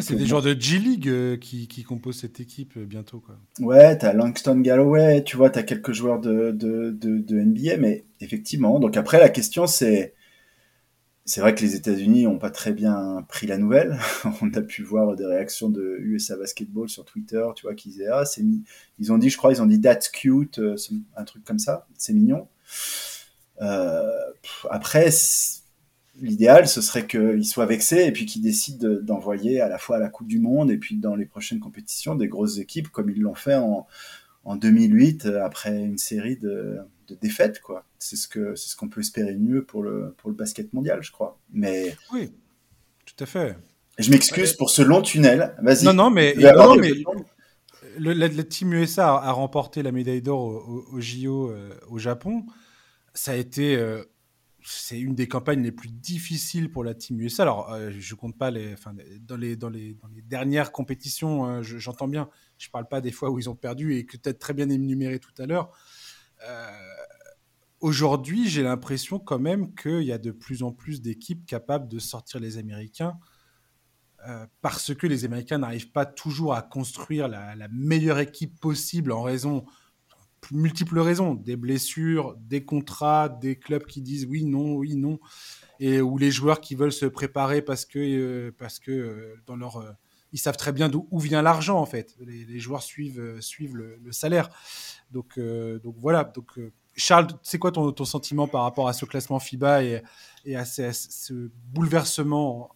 c'est des joueurs de G-League euh, qui, qui, composent cette équipe euh, bientôt. Quoi. Ouais, t'as Langston Galloway, tu vois, t'as quelques joueurs de, de, de, de, NBA, mais effectivement. Donc après, la question, c'est. C'est vrai que les États-Unis n'ont pas très bien pris la nouvelle. [laughs] On a pu voir des réactions de USA Basketball sur Twitter, tu vois, qui disaient Ah, c'est Ils ont dit, je crois, ils ont dit That's cute, euh, un truc comme ça, c'est mignon. Euh, après, l'idéal, ce serait qu'ils soient vexés et puis qu'ils décident d'envoyer à la fois à la Coupe du Monde et puis dans les prochaines compétitions des grosses équipes comme ils l'ont fait en, en 2008 après une série de, de défaites. quoi. C'est ce que c'est ce qu'on peut espérer mieux pour le, pour le basket mondial, je crois. Mais oui, tout à fait. Je m'excuse pour ce long tunnel. Vas-y. Non, non, mais, non, mais le, la, team USA a, remporté la médaille d'or au, au, JO euh, au Japon ça a été c'est une des campagnes les plus difficiles pour la Team USA. Alors, je je compte pas les, enfin, dans les, dans les, dernières compétitions, hein, j'entends bien. Je parle pas des fois où ils ont perdu et que as très bien énuméré tout à l'heure. Aujourd'hui, j'ai l'impression quand même qu'il y a de plus en plus d'équipes capables de sortir les Américains euh, parce que les Américains n'arrivent pas toujours à construire la, meilleure équipe possible en raison multiples raisons, des blessures, des contrats, des clubs qui disent oui, non, oui, non, et où les joueurs qui veulent se préparer parce que, euh, parce que euh, dans leur, ils savent très bien d'où vient l'argent en fait. Les, joueurs suivent, suivent le, salaire. Donc, donc voilà. Donc Charles, c'est quoi ton, sentiment par rapport à ce classement FIBA et, à, ce, bouleversement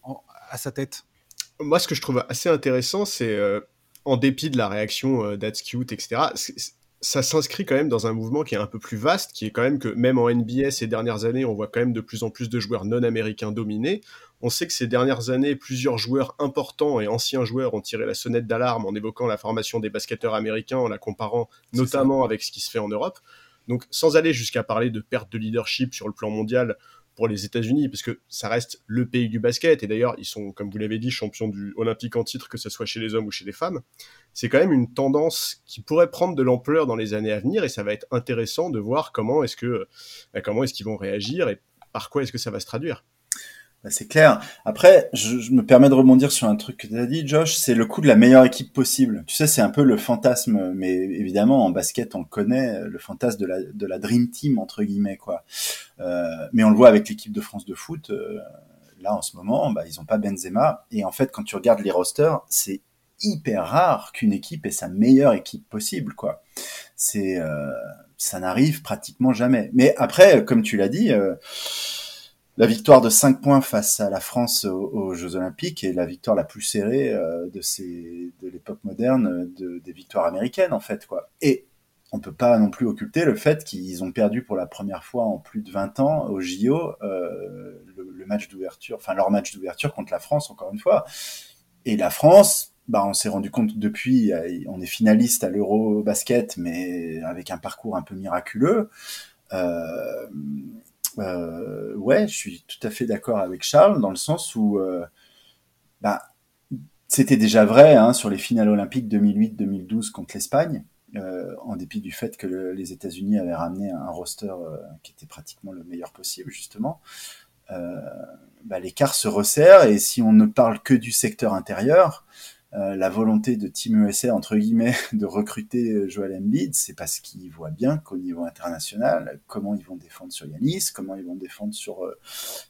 à sa tête? Moi, ce que je trouve assez intéressant, c'est euh, en dépit de la réaction euh, etc., ça s'inscrit quand même dans un mouvement qui est un peu plus vaste, qui est quand même que même en NBA ces dernières années, on voit quand même de plus en plus de joueurs non américains dominés. On sait que ces dernières années, plusieurs joueurs importants et anciens joueurs ont tiré la sonnette d'alarme en évoquant la formation des basketteurs américains, en la comparant notamment avec ce qui se fait en Europe. Donc sans aller jusqu'à parler de perte de leadership sur le plan mondial pour les États-Unis, parce que ça reste le pays du basket, et d'ailleurs ils sont, comme vous l'avez dit, champions du olympique en titre, que ce soit chez les hommes ou chez les femmes, c'est quand même une tendance qui pourrait prendre de l'ampleur dans les années à venir, et ça va être intéressant de voir comment est-ce que bah, comment est-ce qu'ils vont réagir et par quoi est-ce que ça va se traduire. Bah, c'est clair. Après, je, me permets de rebondir sur un truc que tu as dit, Josh, c'est le coup de la meilleure équipe possible. Tu sais, c'est un peu le fantasme, mais évidemment, en basket, on le connaît, le fantasme de la, de la Dream Team, entre guillemets, quoi. Euh, mais on le voit avec l'équipe de France de foot. Euh, là, en ce moment, bah, ils ont pas Benzema. Et en fait, quand tu regardes les rosters, c'est hyper rare qu'une équipe ait sa meilleure équipe possible, quoi. C'est, euh, ça n'arrive pratiquement jamais. Mais après, comme tu l'as dit, euh, la victoire de 5 points face à la France aux, Jeux Olympiques est la victoire la plus serrée euh, de, l'époque moderne de, des victoires américaines en fait quoi. Et on peut pas non plus occulter le fait qu'ils ont perdu pour la première fois en plus de 20 ans au JO euh, le, match d'ouverture, enfin leur match d'ouverture contre la France encore une fois. Et la France, bah on s'est rendu compte depuis, on est finaliste à l'Euro basket, mais avec un parcours un peu miraculeux. Euh, euh, ouais, je suis tout à fait d'accord avec Charles dans le sens où euh, bah, c'était déjà vrai hein, sur les finales olympiques 2008-2012 contre l'Espagne, euh, en dépit du fait que les États-Unis avaient ramené un roster qui était pratiquement le meilleur possible justement. Bah, l'écart se resserre et si on ne parle que du secteur intérieur, euh, la volonté de Team USA entre guillemets [laughs] de recruter euh, Joel Embiid, c'est parce qu'ils voient bien qu'au niveau international, comment ils vont défendre sur Yanis, comment ils vont défendre sur euh,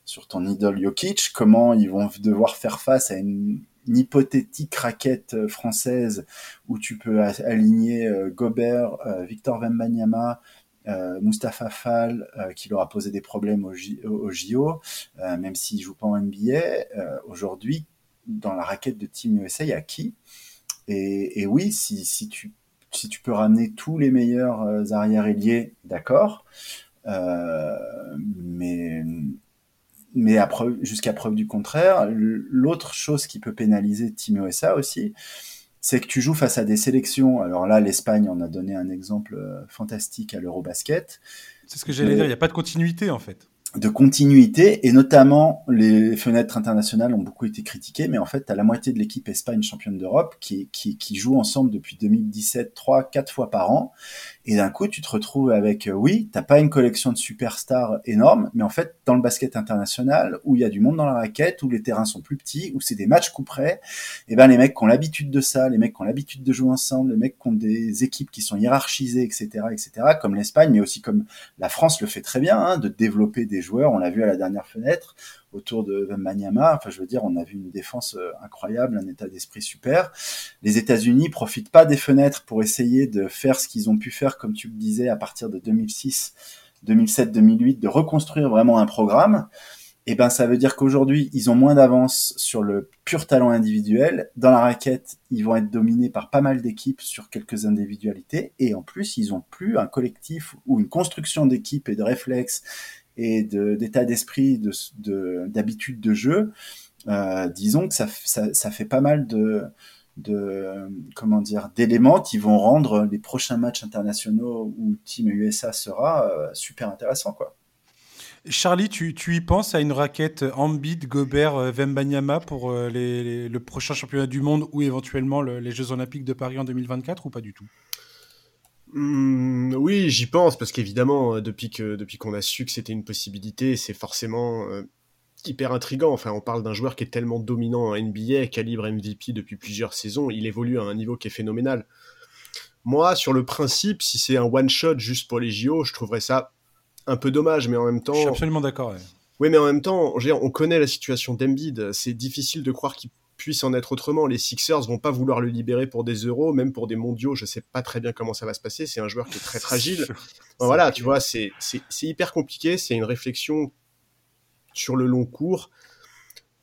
sur ton idole Jokic, comment ils vont devoir faire face à une, hypothétique raquette française où tu peux aligner Gobert, Victor Wembanyama, euh, Mustapha Fall qui leur a posé des problèmes au, JO, même s'il joue pas en NBA, aujourd'hui dans la raquette de Team USA, il y a qui? Et, oui, si, si, tu, si tu peux ramener tous les meilleurs euh, arrière ailiers, d'accord. Euh, mais mais jusqu'à preuve du contraire, l'autre chose qui peut pénaliser Team USA aussi, c'est que tu joues face à des sélections. Alors là, l'Espagne en a donné un exemple euh, fantastique à l'Eurobasket. C'est ce que j'allais dire, il n'y a pas de continuité en fait de continuité et notamment les fenêtres internationales ont beaucoup été critiquées mais en fait tu la moitié de l'équipe Espagne championne d'Europe qui, qui, qui joue ensemble depuis 2017 3 4 fois par an. Et d'un coup tu te retrouves avec euh, oui t'as pas une collection de superstars énorme mais en fait dans le basket international où il y a du monde dans la raquette où les terrains sont plus petits où c'est des matchs coup près et ben les mecs qui ont l'habitude de ça les mecs qui ont l'habitude de jouer ensemble les mecs qui ont des équipes qui sont hiérarchisées etc etc comme l'Espagne mais aussi comme la France le fait très bien hein, de développer des joueurs. On l'a vu à la dernière fenêtre autour de Maniama. Enfin, je veux dire, on a vu une défense euh, incroyable, un état d'esprit super. Les États-Unis profitent pas des fenêtres pour essayer de faire ce qu'ils ont pu faire, comme tu le disais, à partir de 2006, 2007, 2008, de reconstruire vraiment un programme. Eh ben, ça veut dire qu'aujourd'hui, ils ont moins d'avance sur le pur talent individuel. Dans la raquette, ils vont être dominés par pas mal d'équipes sur quelques individualités. Et en plus, ils ont plus un collectif ou une construction d'équipe et de réflexes et d'état d'esprit, de d'habitude de, jeu, euh, disons que ça, fait pas mal de, de comment dire d'éléments qui vont rendre les prochains matchs internationaux où Team USA sera euh, super intéressant quoi. Charlie, tu, y penses à une raquette Embiid, Gobert, Vembanyama pour euh, le prochain championnat du monde ou éventuellement les Jeux Olympiques de Paris en 2024 ou pas du tout? Mmh, Oui, j'y pense parce qu'évidemment, depuis que depuis qu'on a su que c'était une possibilité, c'est forcément hyper intrigant. Enfin, on parle d'un joueur qui est tellement dominant en NBA, calibre MVP depuis plusieurs saisons. Il évolue à un niveau qui est phénoménal. Moi, sur le principe, si c'est un one shot juste pour les JO, je trouverais ça un peu dommage, mais en même temps. Je suis absolument d'accord. Oui, mais en même temps, on connaît la situation d'Embiid. C'est difficile de croire qu'il puisse en être autrement. Les Sixers vont pas vouloir le libérer pour des euros, même pour des mondiaux. Je sais pas très bien comment ça va se passer. C'est un joueur qui est très fragile. voilà, tu vois, c'est hyper compliqué. C'est une réflexion sur le long cours.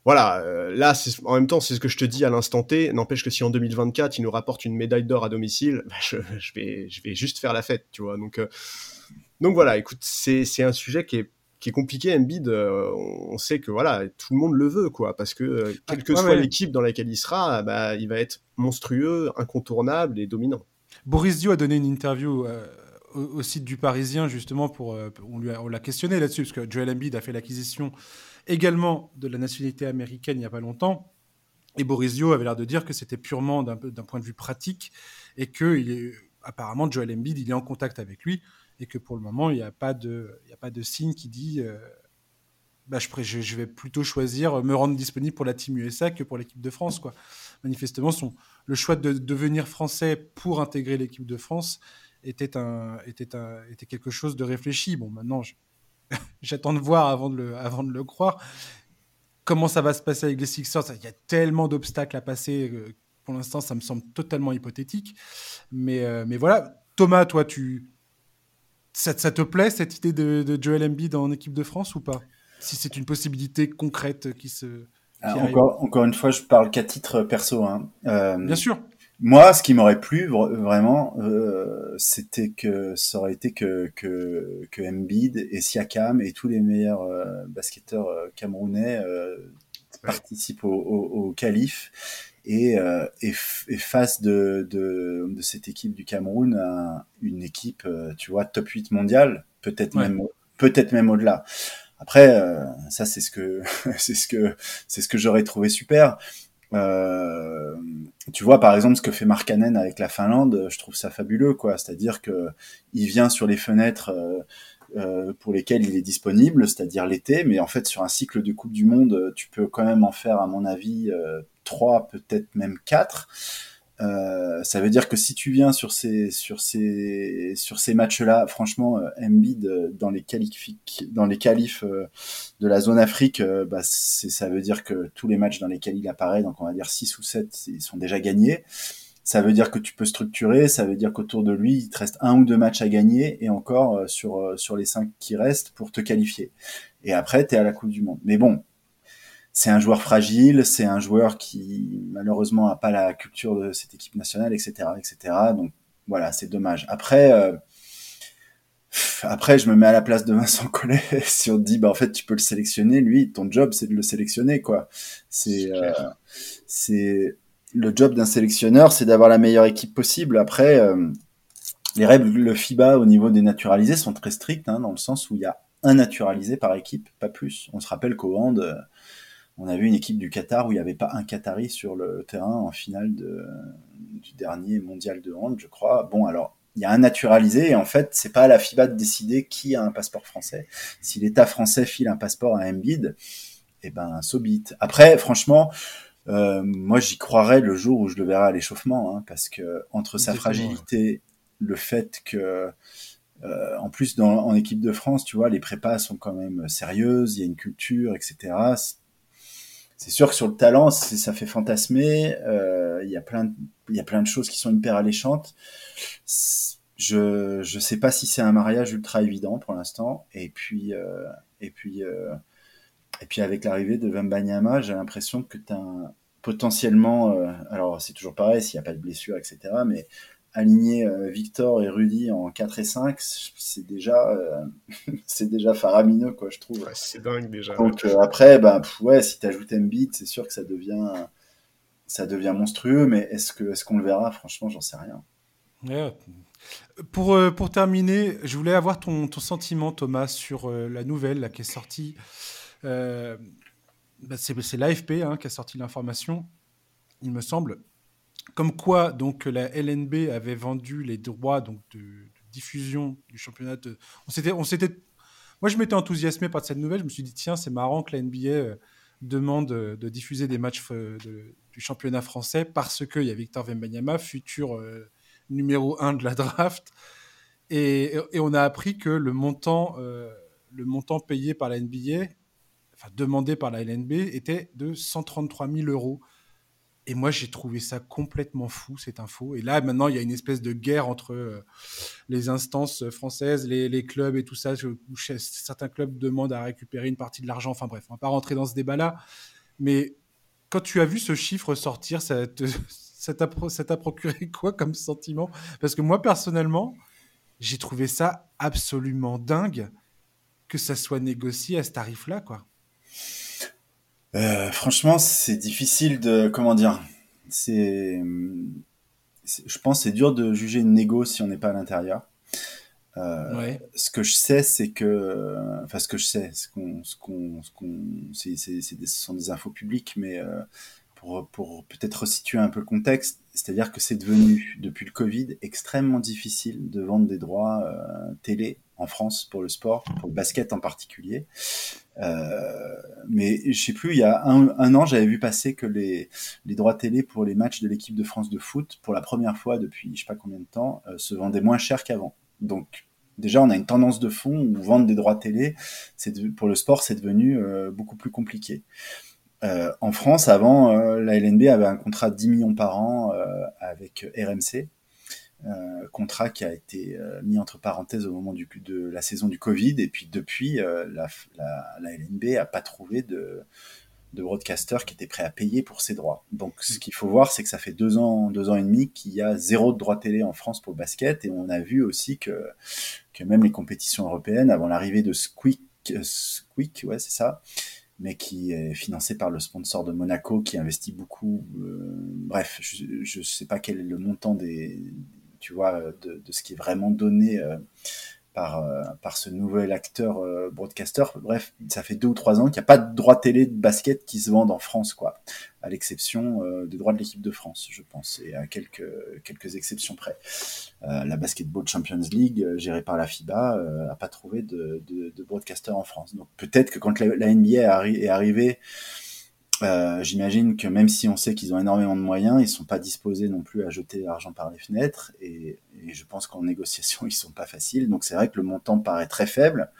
Voilà, euh, là, en même temps, c'est ce que je te dis à l'instant T. N'empêche que si en 2024, il nous rapporte une médaille d'or à domicile, bah, je, vais, je vais juste faire la fête, tu vois. Donc, euh, donc voilà, écoute, c'est un sujet qui est, qui est compliqué. Embiid, euh, on sait que voilà, tout le monde le veut, quoi, parce que euh, quelle que soit l'équipe dans laquelle il sera, bah, il va être monstrueux, incontournable et dominant. Boris Dio a donné une interview euh, au, site du Parisien, justement, pour, on lui on l'a questionné là-dessus, parce que Joel Embiid a fait l'acquisition également de la nationalité américaine il n'y a pas longtemps. Et Boris Dio avait l'air de dire que c'était purement d'un point de vue pratique et que il est, apparemment Joel Embiid, il est en contact avec lui et que pour le moment, il n'y a, pas de, a pas de signe qui dit euh, bah, je, vais plutôt choisir me rendre disponible pour la Team USA que pour l'équipe de France. Quoi. Manifestement, le choix de devenir français pour intégrer l'équipe de France était, un, était, un, était quelque chose de réfléchi. Bon, maintenant, [laughs] j'attends de voir avant de, le, avant de le croire. Comment ça va se passer avec les Sixers? Il y a tellement d'obstacles à passer. Euh, pour l'instant, ça me semble totalement hypothétique. Mais, euh, mais voilà, Thomas, toi, tu, ça, te plaît cette idée de, Joel Embiid en équipe de France ou pas? Si c'est une possibilité concrète qui se. encore, encore une fois, je parle qu'à titre perso. Hein. Euh, Bien sûr. Moi, ce qui m'aurait plu vraiment, euh, c'était que ça aurait été que, que, que Embiid et Siakam et tous les meilleurs euh, basketteurs camerounais participent au, au, au calife et, euh, et, face de, de, de, cette équipe du Cameroun une équipe, euh, tu vois, top 8 mondiale, peut-être même, peut-être même au-delà. Après, euh, ça c'est ce que [laughs] c'est ce que c'est ce que j'aurais trouvé super. Euh, tu vois par exemple ce que fait Markkanen avec la Finlande, je trouve ça fabuleux quoi. C'est-à-dire que il vient sur les fenêtres euh, pour lesquels il est disponible, c'est-à-dire l'été, mais en fait sur un cycle de Coupe du Monde, tu peux quand même en faire à mon avis trois, peut-être même quatre. Euh, ça veut dire que si tu viens sur ces sur ces sur ces matchs-là, franchement, euh, Embiid euh, dans les dans les qualifs de la zone Afrique, bah ça veut dire que tous les matchs dans lesquels il apparaît, donc on va dire 6 ou 7, ils sont déjà gagnés. Ça veut dire que tu peux structurer, ça veut dire qu'autour de lui, il te reste un ou deux matchs à gagner et encore sur sur les cinq qui restent pour te qualifier. Et après, tu es à la Coupe du Monde. Mais bon, c'est un joueur fragile, c'est un joueur qui malheureusement a pas la culture de cette équipe nationale, etc., etc. Donc voilà, c'est dommage. Après, euh, après, je me mets à la place de Vincent Collet. si on te dit, bah en fait, tu peux le sélectionner, lui, ton job, c'est de le sélectionner, quoi. C'est, euh, c'est le job d'un sélectionneur, c'est d'avoir la meilleure équipe possible. Après, euh, les règles, le FIBA au niveau des naturalisés sont très strictes, hein, dans le sens où il y a un naturalisé par équipe, pas plus. On se rappelle qu'au hand, on a vu une équipe du Qatar où il n'y avait pas un Qatari sur le terrain en finale de, du dernier mondial de hand, je crois. Bon, alors, il y a un naturalisé et en fait, c'est pas à la FIBA de décider qui a un passeport français. Si l'État français file un passeport à Embiid, eh ben, so Après, franchement, euh, moi, j'y croirais le jour où je le verrai à l'échauffement, hein, parce que entre sa fragilité, le fait que euh, en plus, dans, en équipe de France, tu vois, les prépas sont quand même sérieuses, il y a une culture, etc c'est sûr que sur le talent, ça fait fantasmer. Euh, il y a plein, de, il y a plein de choses qui sont hyper alléchantes. Je, je sais pas si c'est un mariage ultra évident pour l'instant. Et puis, euh, et puis, euh, et puis avec l'arrivée de Vembanyama, j'ai l'impression que tu as potentiellement, euh, alors c'est toujours pareil s'il n'y a pas de blessure, etc. Mais aligner euh, Victor et Rudy en 4 et 5, c'est déjà, euh, [laughs] c'est déjà faramineux, quoi, je trouve. c'est dingue déjà. Donc euh, après, bah, ouais, si tu ajoutes Embiid, c'est sûr que ça devient, ça devient monstrueux, mais est-ce que, est-ce qu'on le verra? Franchement, j'en sais rien. Pour, euh, pour terminer, je voulais avoir ton, ton sentiment, Thomas, sur euh, la nouvelle là, qui est sortie. Euh, bah, c'est l'AFP hein, qui a sorti l'information, il me semble. Comme quoi, donc, la LNB avait vendu les droits donc, de, diffusion du championnat. On s'était. Moi, je m'étais enthousiasmé par cette nouvelle. Je me suis dit, tiens, c'est marrant que la NBA demande de diffuser des matchs du championnat français parce qu'il y a Victor Wembanyama, futur numéro 1 de la draft. Et, on a appris que le montant, euh, le montant payé par la NBA, demandé par la LNB, était de 133 000 euros. Et moi, j'ai trouvé ça complètement fou, cette info. Et là, maintenant, il y a une espèce de guerre entre euh, les instances françaises, les, clubs et tout ça, certains clubs demandent à récupérer une partie de l'argent. Enfin bref, on va pas rentrer dans ce débat-là. Mais quand tu as vu ce chiffre sortir, ça [laughs] t'a procuré [laughs] quoi comme sentiment? Parce que moi, personnellement, j'ai trouvé ça absolument dingue que ça soit négocié à ce tarif-là, quoi. Euh, franchement, c'est difficile de. Comment dire C'est. Je pense c'est dur de juger une négo si on n'est pas à l'intérieur. Euh, ce que je sais, c'est que, enfin, ce que je sais, ce qu'on, ce qu'on, ce, ce sont des infos publiques, mais euh, pour, peut-être resituer un peu le contexte, c'est-à-dire que c'est devenu, depuis le Covid, extrêmement difficile de vendre des droits euh, télé en France pour le sport, pour le basket en particulier. Euh, mais je sais plus, il y a un, an, j'avais vu passer que les, les, droits télé pour les matchs de l'équipe de France de foot, pour la première fois depuis je sais pas combien de temps, euh, se vendaient moins cher qu'avant. Donc déjà, on a une tendance de fond où vendre des droits télé, c'est pour le sport, c'est devenu beaucoup plus compliqué. Euh, en France, avant, euh, la LNB avait un contrat de 10 millions par an euh, avec RMC, contrat qui a été mis entre parenthèses au moment du, de la saison du Covid. Et puis depuis, la, la, la, LNB a pas trouvé de, de broadcaster qui était prêt à payer pour ses droits. Donc ce qu'il faut voir, c'est que ça fait deux ans, deux ans et demi qu'il y a zéro de droit télé en France pour le basket. Et on a vu aussi que, que même les compétitions européennes, avant l'arrivée de Squeak, Squeak, ouais, c'est ça, mais qui est financé par le sponsor de Monaco qui investit beaucoup. Euh, bref, je ne sais pas quel est le montant des, tu vois, de, ce qui est vraiment donné euh, par, euh, par ce nouvel acteur euh, broadcaster. Bref, ça fait deux ou trois ans qu'il n'y a pas de droits télé de basket qui se vendent en France, quoi, à l'exception euh, des droits de l'équipe de France, je pense, et à quelques, quelques exceptions près. la Basketball Champions League, gérée par la FIBA, n'a pas trouvé de, de, de, broadcaster en France. Donc peut-être que quand la NBA est arrivée euh, j'imagine que même si on sait qu'ils ont énormément de moyens, ils sont pas disposés non plus à jeter l'argent par les fenêtres. Et, je pense qu'en [laughs] négociation, ils sont pas faciles. Donc c'est vrai que le montant paraît très faible,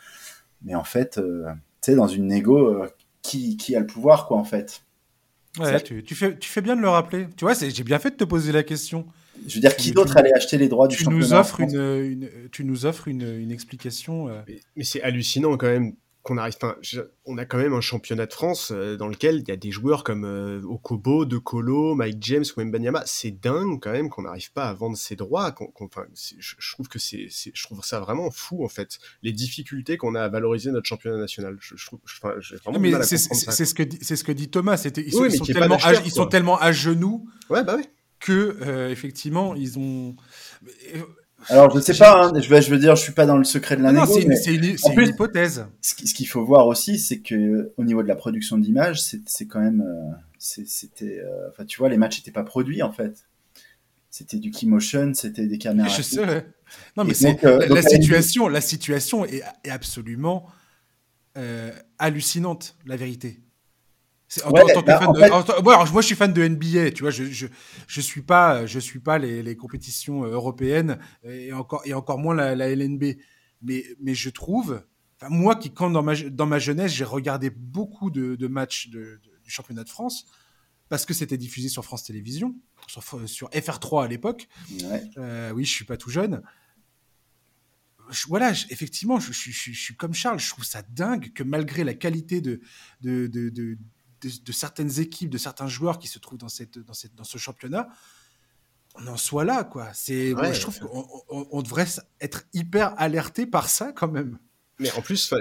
mais en fait, euh, tu sais, dans une négo, euh, qui, qui, a le pouvoir, quoi, en fait? Ouais, tu, tu, fais, tu fais bien de le rappeler. Tu vois, j'ai bien fait de te poser la question. Je veux dire, qui d'autre allait acheter les droits du tu nous offres une, une, Tu nous offres une, une explication. Mais, mais c'est hallucinant quand même qu'on arrive. Enfin, on a quand même un championnat de France euh, dans lequel il y a des joueurs comme euh, Okobo, De Colo, Mike James ou Mbanyama. C'est dingue quand même qu'on n'arrive pas à vendre ses droits. enfin, je, trouve que c'est, je trouve ça vraiment fou en fait. Les difficultés qu'on a à valoriser notre championnat national. Je, trouve, enfin, mais c'est, ce que dit, c'est ce que dit Thomas. C'était, ils, sont, ils, sont tellement à, ils, sont, tellement à, genoux. Ouais, bah. Que euh, effectivement, ils ont. Alors, je ne sais pas, hein, je, veux, je veux dire, je suis pas dans le secret de la non, c'est une, une, hypothèse. Ce qu'il faut voir aussi, c'est que au niveau de la production d'images, c'est quand même, euh, c'était, euh, enfin, tu vois, les matchs n'étaient pas produits en fait. C'était du key motion, c'était des caméras. Je sais. Non, mais c'est euh, la, situation, la situation est, est absolument hallucinante, la vérité. En, tant que fan de, moi, je suis fan de NBA, tu vois, je, je, je suis pas, je suis pas les, les compétitions euh, européennes et encore, et encore moins la, la LNB. Mais, mais je trouve, moi qui, quand dans ma, dans ma jeunesse, j'ai regardé beaucoup de, de matchs de, du championnat de France parce que c'était diffusé sur France Télévisions, sur, sur FR3 à l'époque. Ouais. Euh, oui, je suis pas tout jeune. voilà, effectivement, je, je, je, suis comme Charles, je trouve ça dingue que malgré la qualité de, de, de, de, certaines équipes, de certains joueurs qui se trouvent dans, cette, dans, cette, dans ce championnat, on en soit là, quoi. C'est, je trouve qu'on on, devrait être hyper alerté par ça quand même. Mais en plus,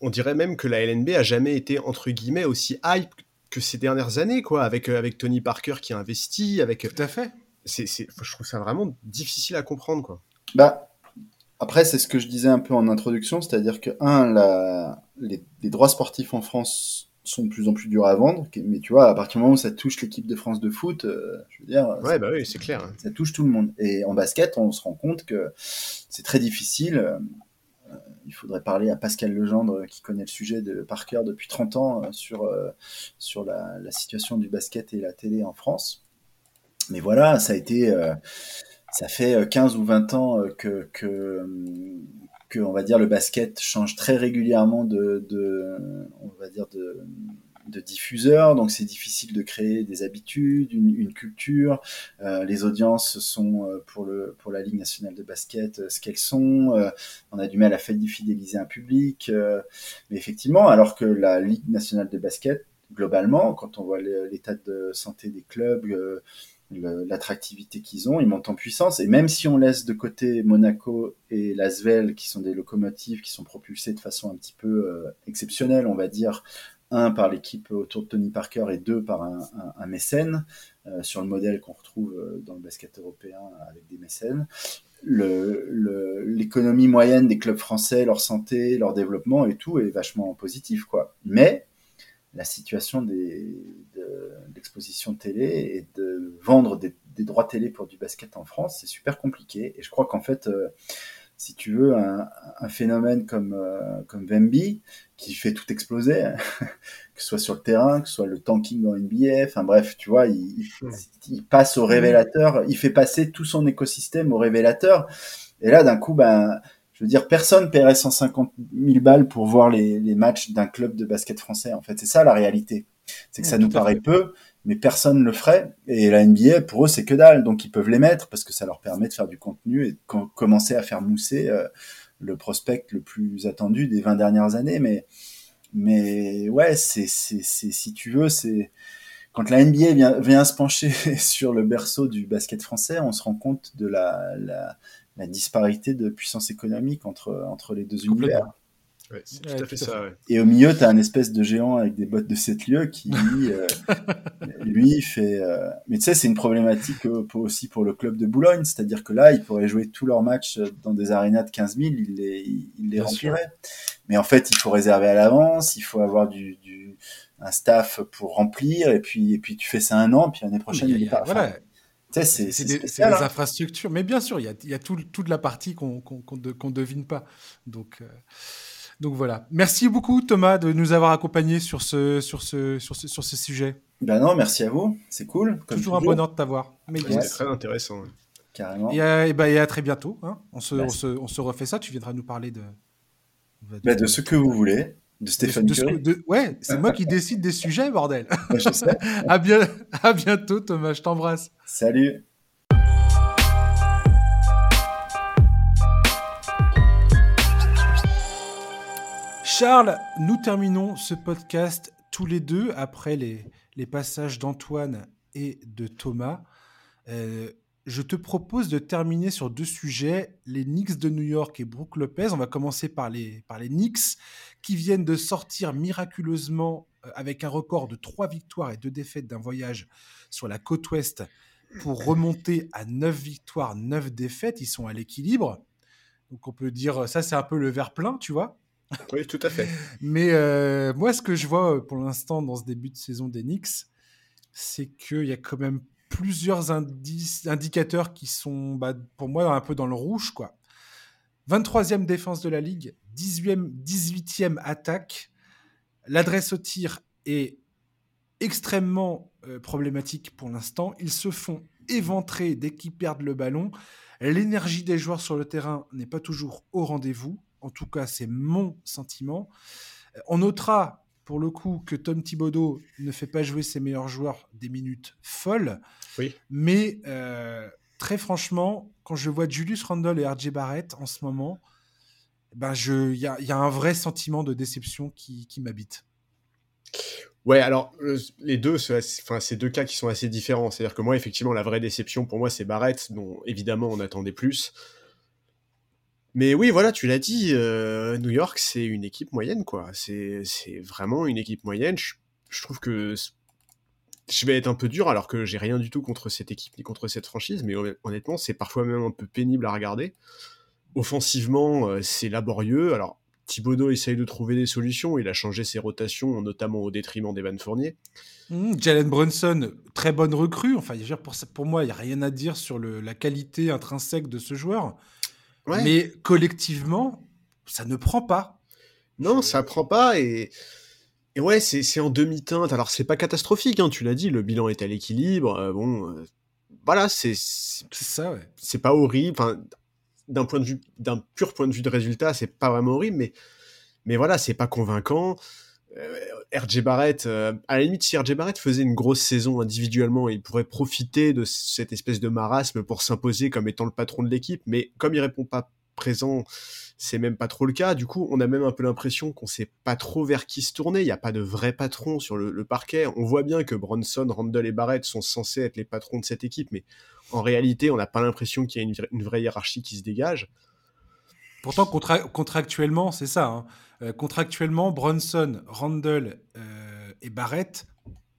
on dirait même que la LNB a jamais été entre guillemets aussi hype que ces dernières années, quoi, avec euh, avec Tony Parker qui a investi, avec. Tout à fait. c'est, je trouve ça vraiment difficile à comprendre, quoi. Bah, après, c'est ce que je disais un peu en introduction, c'est-à-dire que, un, la, les, droits sportifs en France sont de plus en plus durs à vendre, mais tu vois, à partir du moment où ça touche l'équipe de France de foot, euh, je veux dire, ouais, bah oui, c'est clair. Ça touche tout le monde. Et en basket, on se rend compte que c'est très difficile. Euh, il faudrait parler à Pascal Legendre qui connaît le sujet de, par cœur depuis 30 ans euh, sur, sur la, la, situation du basket et la télé en France. Mais voilà, ça a été, ça fait 15 ou 20 ans que, que, que, on va dire, le basket change très régulièrement de, on va dire, de, de diffuseurs, donc c'est difficile de créer des habitudes, une, culture. Euh, les audiences sont euh, pour le pour la Ligue nationale de basket euh, ce qu'elles sont. On a du mal à fidéliser un public, mais effectivement, alors que la Ligue nationale de basket globalement, quand on voit l'état de santé des clubs, l'attractivité qu'ils ont, ils montent en puissance. Et même si on laisse de côté Monaco et Lasvel, qui sont des locomotives qui sont propulsées de façon un petit peu euh, exceptionnelle, on va dire, un par l'équipe autour de Tony Parker et deux par un, un, mécène, euh, sur le modèle qu'on retrouve euh, dans le basket européen avec des mécènes. L'économie moyenne des clubs français, leur santé, leur développement et tout est vachement positif, quoi. Mais la situation des, de l'exposition télé et de vendre des, droits télé pour du basket en France, c'est super compliqué. Et je crois qu'en fait, euh, si tu veux, un, phénomène comme, euh, comme Wemby, qui fait tout exploser, [laughs] que ce soit sur le terrain, que ce soit le tanking en NBA, enfin bref, tu vois, il, il, passe au révélateur, il fait passer tout son écosystème au révélateur. Et là, d'un coup, ben, je veux dire, personne paierait 150 000 balles pour voir les, les matchs d'un club de basket français. En fait, c'est ça la réalité. C'est que ça nous paraît peu, mais personne le ferait. Et la NBA, pour eux, c'est que dalle. Donc, ils peuvent les mettre parce que ça leur permet de faire du contenu et de commencer à faire mousser euh, le prospect le plus attendu des 20 dernières années. Mais, mais ouais, c'est, c'est, si tu veux, c'est quand la NBA vient, vient se pencher [laughs] sur le berceau du basket français, on se rend compte de la, la la disparité de puissance économique entre, entre les deux univers. c'est tout à fait ça. Et au milieu, tu as un espèce de géant avec des bottes de 7 lieux qui, lui, [laughs] euh, lui fait. Euh, mais tu sais, c'est une problématique euh, aussi pour le club de Boulogne. C'est-à-dire que là, ils pourraient jouer tous leurs matchs dans des arénas de 15 000, ils les, ils les rempliraient. Mais en fait, il faut réserver à l'avance, il faut avoir du, du, un staff pour remplir, et puis, et puis tu fais ça un an, puis l'année prochaine, il, est pas. Voilà c'est des, hein. infrastructures. Mais bien sûr, il y a, y a tout, toute la partie qu'on ne devine pas. Donc, euh, donc voilà. Merci beaucoup, Thomas, de nous avoir accompagnés sur ce, sur ce, sur ce, sur ce sujet. Ben non, merci à vous. C'est cool. toujours, un bonheur de t'avoir. C'était très intéressant. Carrément. Et, et, et, à très bientôt. Hein. On, se, on, se, on, se, refait ça. Tu viendras nous parler de. De, bah, de ce que vous voulez. De Stéphane de, Ouais, c'est moi qui décide des sujets, bordel. je sais. [laughs] à, bien, à bientôt, Thomas. Je t'embrasse. Salut. Charles, nous terminons ce podcast tous les deux après les, les passages d'Antoine et de Thomas. Euh, je te propose de terminer sur deux sujets, les Knicks de New York et Brook Lopez. On va commencer par les, par les Knicks qui viennent de sortir miraculeusement euh, avec un record de trois victoires et deux défaites d'un voyage sur la côte ouest pour remonter à neuf victoires, neuf défaites. Ils sont à l'équilibre. Donc on peut dire, ça c'est un peu le verre plein, tu vois. Oui, tout à fait. Mais euh, moi, ce que je vois euh, pour l'instant dans ce début de saison des Knicks, c'est qu'il y a quand même plusieurs indices, indicateurs qui sont, bah, pour moi, un peu dans le rouge. quoi. 23e défense de la ligue, 18e, 18e attaque. L'adresse au tir est extrêmement euh, problématique pour l'instant. Ils se font éventrer dès qu'ils perdent le ballon. L'énergie des joueurs sur le terrain n'est pas toujours au rendez-vous. En tout cas, c'est mon sentiment. On notera pour le coup que Tom Thibodeau ne fait pas jouer ses meilleurs joueurs des minutes folles. Oui. Mais euh, très franchement, quand je vois Julius Randle et RJ Barrett en ce moment, ben il y a, un vrai sentiment de déception qui, m'habite. Ouais, alors euh, les deux, enfin c'est deux cas qui sont assez différents. C'est-à-dire que moi, effectivement, la vraie déception pour moi, c'est Barrett, dont évidemment on attendait plus. Mais oui, voilà, tu l'as dit, euh, New York, c'est une équipe moyenne, quoi. C'est vraiment une équipe moyenne. Je, trouve que je vais être un peu dur alors que j'ai rien du tout contre cette équipe ni contre cette franchise, mais honnêtement, c'est parfois même un peu pénible à regarder. Offensivement, euh, c'est laborieux. Alors, Thibodeau essaye de trouver des solutions. Il a changé ses rotations, notamment au détriment d'Evan Fournier. Mmh, Jalen Brunson, très bonne recrue. Enfin, pour, pour moi, il n'y a rien à dire sur la qualité intrinsèque de ce joueur. Mais collectivement, ça ne prend pas. Non, ça prend pas. Et, et ouais, c'est en demi-teinte. Alors, c'est pas catastrophique, hein, tu l'as dit, le bilan est à l'équilibre. Euh, bon, euh, voilà, c'est. C'est ça, ouais. C'est pas horrible. Enfin, d'un point de vue, d'un pur point de vue de résultat, c'est pas vraiment horrible, mais, mais voilà, c'est pas convaincant. Euh, RJ Barrett, à la limite, si RJ Barrett faisait une grosse saison individuellement, il pourrait profiter de cette espèce de marasme pour s'imposer comme étant le patron de l'équipe, mais comme il répond pas présent, c'est même pas trop le cas. Du coup, on a même un peu l'impression qu'on sait pas trop vers qui se tourner. Il n'y a pas de vrai patron sur le, parquet. On voit bien que Bronson, Randall et Barrett sont censés être les patrons de cette équipe, mais en réalité, on n'a pas l'impression qu'il y a une, vraie hiérarchie qui se dégage. Pourtant, contractuellement, c'est ça. Hein. Euh, contractuellement, Bronson, Randall euh, et Barrett,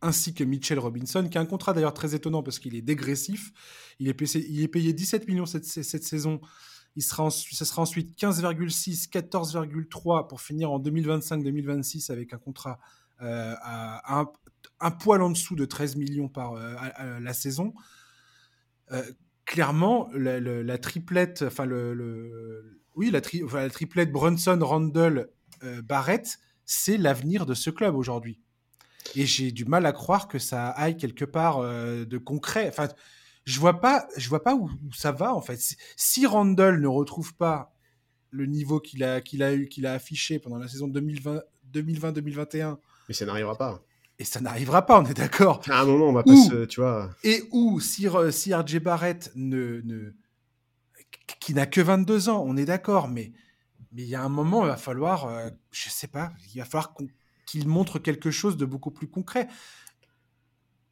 ainsi que Mitchell Robinson, qui a un contrat d'ailleurs très étonnant parce qu'il est dégressif. Il est, payé, il est payé 17 millions cette, saison il sera ce sera ensuite 15,6, 14,3 pour finir en 2025-2026 avec un contrat euh, un, poil en dessous de 13 millions par euh, la saison. Clairement, la, triplette, enfin le, oui, la, la, triplette Brunson, Randall, Barrett, c'est l'avenir de ce club aujourd'hui. Et j'ai du mal à croire que ça aille quelque part de concret. Enfin, je vois pas, je vois pas où, ça va en fait. Si Randall ne retrouve pas le niveau qu'il a, qu'il a eu, qu'il a affiché pendant la saison 2020-2021, mais ça n'arrivera pas. Et ça n'arrivera pas, on est d'accord. À un moment, on va pas se, tu vois. Et où si, si RJ Barrett ne, ne qui n'a que 22 ans, on est d'accord, mais mais il y a un moment, il va falloir, euh, je sais pas, il va falloir qu'il montre quelque chose de beaucoup plus concret.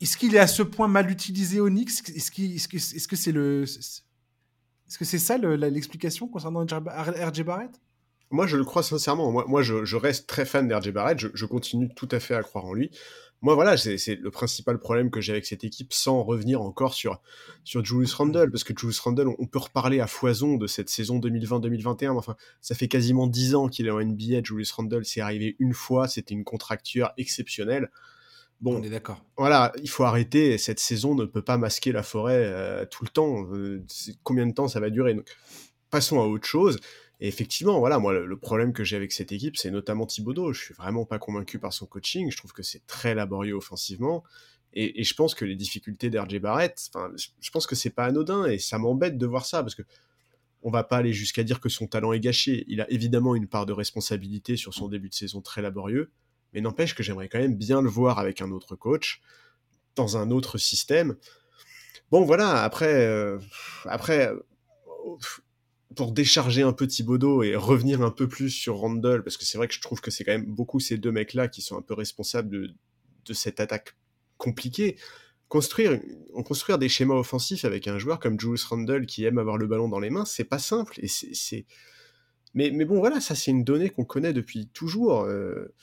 Est-ce qu'il est à ce point mal utilisé Knicks Est-ce que c'est le est-ce que c'est ça l'explication concernant RJ Barrett? Moi, je le crois sincèrement. Moi, moi je, reste très fan d'RJ Barrett. Je, continue tout à fait à croire en lui. Moi, voilà, c'est le principal problème que j'ai avec cette équipe, sans revenir encore sur, sur Julius Randle, parce que Julius Randle, on, peut reparler à foison de cette saison 2020-2021. Enfin, ça fait quasiment 10 ans qu'il est en NBA. Julius Randle, c'est arrivé une fois. C'était une contracture exceptionnelle. Bon, on est d'accord. Voilà, il faut arrêter. Cette saison ne peut pas masquer la forêt euh, tout le temps. Euh, combien de temps ça va durer? Donc, Passons à autre chose. Et effectivement, voilà, moi, le, problème que j'ai avec cette équipe, c'est notamment Thibodeau. Je suis vraiment pas convaincu par son coaching. Je trouve que c'est très laborieux offensivement. Et, je pense que les difficultés d'RJ Barrett, je pense que c'est pas anodin et ça m'embête de voir ça parce que on va pas aller jusqu'à dire que son talent est gâché. Il a évidemment une part de responsabilité sur son début de saison très laborieux. Mais n'empêche que j'aimerais quand même bien le voir avec un autre coach, dans un autre système. Bon, voilà, après, euh, après pour décharger un peu Thibodeau et revenir un peu plus sur Randall, parce que c'est vrai que je trouve que c'est quand même beaucoup ces deux mecs-là qui sont un peu responsables de, cette attaque compliquée. Construire, construire des schémas offensifs avec un joueur comme Julius Randall qui aime avoir le ballon dans les mains, c'est pas simple. Et c'est, mais, mais bon, voilà, ça c'est une donnée qu'on connaît depuis toujours. Euh,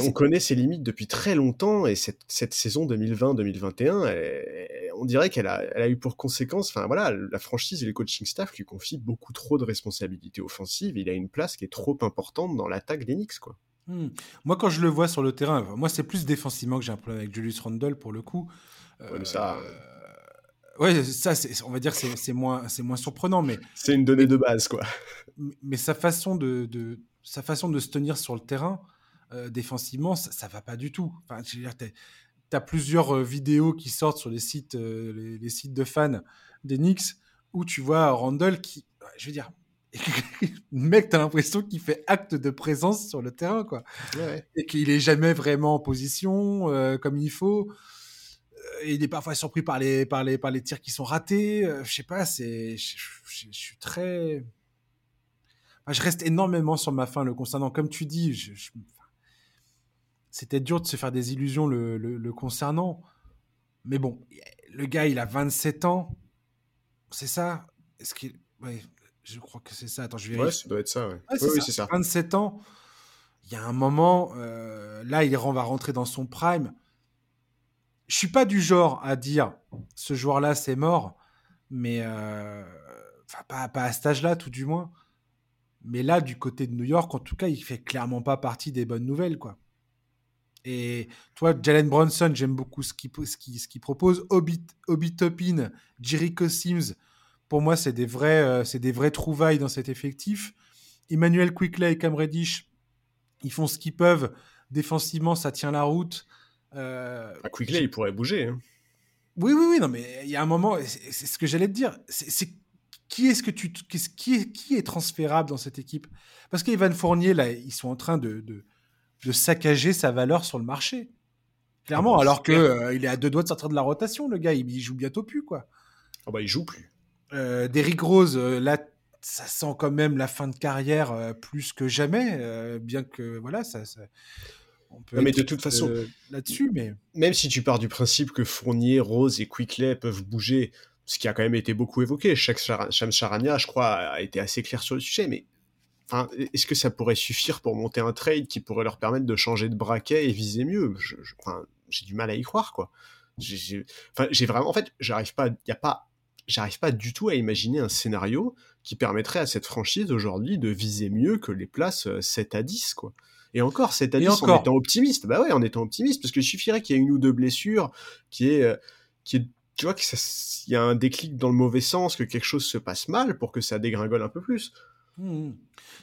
on connaît ses limites depuis très longtemps et cette, saison 2020-2021, on dirait qu'elle a, eu pour conséquence, enfin voilà, la franchise et le coaching staff lui confient beaucoup trop de responsabilités offensives. Il a une place qui est trop importante dans l'attaque d'Enix, quoi. Hmm. Moi, quand je le vois sur le terrain, moi c'est plus défensivement que j'ai un problème avec Julius Randle pour le coup. Ouais, ça. Euh, ouais, ça, on va dire, c'est moins, moins surprenant, mais. C'est une donnée de base, quoi. Mais sa façon de, de, sa façon de se tenir sur le terrain, euh, défensivement, ça, ne va pas du tout. Enfin, tu as plusieurs euh, vidéos qui sortent sur les sites, euh, les, sites de fans des Knicks où tu vois Randall qui, je veux dire, [laughs] mec, t'as l'impression qu'il fait acte de présence sur le terrain, quoi. Et qu'il est jamais vraiment en position comme il faut. il est parfois surpris par les, par les, par les tirs qui sont ratés. je sais pas, c'est, je, suis très, je reste énormément sur ma fin le concernant. Comme tu dis, je, c'était dur de se faire des illusions le, concernant. Mais bon, le gars, il a 27 ans. C'est ça? Est-ce qu'il. Ouais, je crois que c'est ça. Attends, je vais. Ouais, ça doit être ça, ouais. oui, c'est ça. 27 ans. Il y a un moment, euh, là, il va rentrer dans son prime. je suis pas du genre à dire ce joueur-là c'est mort, mais enfin pas, pas à cet âge-là tout du moins. Mais là, du côté de New York, en tout cas, il fait clairement pas partie des bonnes nouvelles, quoi. Et toi, Jalen Bronson, j'aime beaucoup ce qu'il ce propose. Obi, Obi Topin, Jericho Sims, pour moi, c'est des, vrais, euh, c'est des vraies trouvailles dans cet effectif. Emmanuel Quickley et Cam Reddish, ils font ce qu'ils peuvent. Défensivement, ça tient la route. Euh, ah, Quickley, il pourrait bouger. Hein. Oui, oui, oui, non, mais il y a un moment, c'est ce que j'allais te dire. C'est qui est-ce que tu, qui est, qui est transférable dans cette équipe? Parce qu'Evan Fournier, là, ils sont en train de, de, de saccager sa valeur sur le marché. Clairement, ah bah, alors qu'il euh, il est à deux doigts de sortir de la rotation, le gars, il, joue bientôt plus, quoi. Ah bah, il joue plus. Euh, Derrick Rose, euh, là, ça sent quand même la fin de carrière euh, plus que jamais, bien que, voilà, ça... on peut mais de toute façon, là-dessus, mais... Même si tu pars du principe que Fournier, Rose et Quickley peuvent bouger, ce qui a quand même été beaucoup évoqué, Shams Charania, je crois, a été assez clair sur le sujet, mais est-ce que ça pourrait suffire pour monter un trade qui pourrait leur permettre de changer de braquet et viser mieux? J'ai du mal à y croire, quoi. J'ai vraiment, en fait, j'arrive pas, y a pas, j'arrive pas du tout à imaginer un scénario qui permettrait à cette franchise aujourd'hui de viser mieux que les places 7 euh, à 10, quoi. Et encore, 7 à 10 en étant optimiste. Bah ouais, en étant optimiste, parce qu'il suffirait qu'il y ait une ou deux blessures, qui est, euh, qui est, tu vois, qu'il y a un déclic dans le mauvais sens, que quelque chose se passe mal pour que ça dégringole un peu plus. Mmh.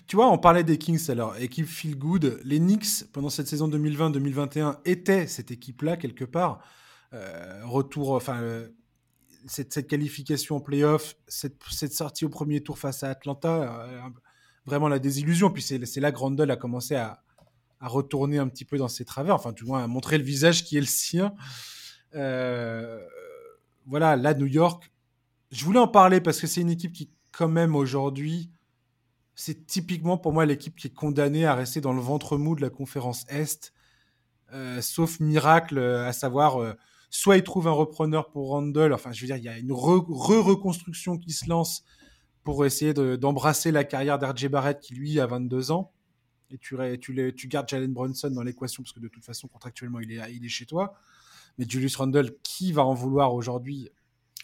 Tu vois, on parlait des Kings alors, équipe feel good. Les Knicks, pendant cette saison 2020-2021, étaient cette équipe-là quelque part. Euh, retour, enfin, euh, cette, qualification en playoff, cette, cette, sortie au premier tour face à Atlanta, euh, vraiment la désillusion. Puis c'est là Grandel a commencé à, à, retourner un petit peu dans ses travers, enfin, du moins à montrer le visage qui est le sien. voilà, là, New York, je voulais en parler parce que c'est une équipe qui, quand même, aujourd'hui, c'est typiquement pour moi l'équipe qui est condamnée à rester dans le ventre mou de la conférence Est, euh, sauf miracle, euh, à savoir, euh, soit ils trouvent un repreneur pour Randall, enfin je veux dire, il y a une re-reconstruction qui se lance pour essayer d'embrasser la carrière d'RJ Barrett qui lui a 22 ans, et tu, gardes Jalen Brunson dans l'équation parce que de toute façon contractuellement il est, chez toi, mais Julius Randle, qui va en vouloir aujourd'hui?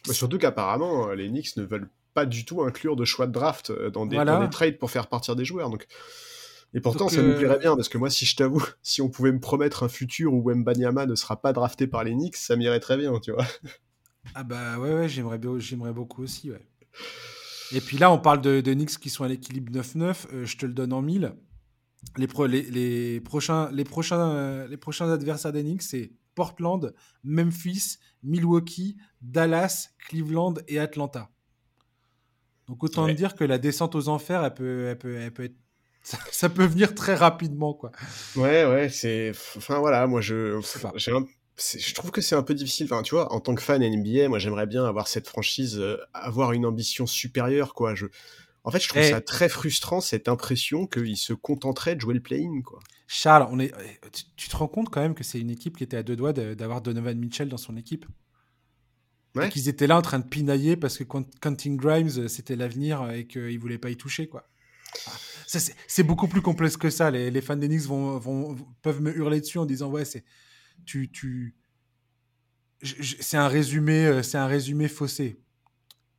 Surtout qu'apparemment les Knicks ne veulent pas du tout inclure de choix de draft euh, dans des, trades pour faire partir des joueurs. Donc... Et pourtant, ça nous euh, plairait bien, parce que moi, si je t'avoue, [laughs] si on pouvait me promettre un futur où Wembanyama ne sera pas drafté par les Knicks, ça m'irait très bien, tu vois. Ah bah ouais, ouais j'aimerais, j'aimerais beaucoup aussi, ouais. Et puis là, on parle de, de Knicks qui sont à l'équilibre 9-9, euh, je te le donne en mille. Les, les, prochains, les, prochains, les prochains adversaires des Knicks, c'est Portland, Memphis, Milwaukee, Dallas, Cleveland et Atlanta. Donc autant dire que la descente aux enfers, elle peut, elle peut, elle peut être [laughs] ça, peut venir très rapidement, quoi. Ouais, ouais, c'est. Enfin, voilà, moi, je. Je trouve que c'est un peu difficile. Enfin, tu vois, en tant que fan NBA, moi, j'aimerais bien avoir cette franchise, euh, avoir une ambition supérieure, quoi. Je... En fait, je trouve ça très frustrant, cette impression qu'ils se contenteraient de jouer le play-in, quoi. Charles, on est... tu te rends compte quand même que c'est une équipe qui était à deux doigts d'avoir Donovan Mitchell dans son équipe? Qu'ils étaient là en train de pinailler parce que Quentin Grimes, euh, c'était l'avenir et qu'ils ne voulaient pas y toucher. quoi. C'est beaucoup plus complexe que ça. Les, fans d'Enix vont, vont, peuvent me hurler dessus en disant Ouais, c'est. Tu, tu... C'est un résumé, euh, c'est un résumé faussé.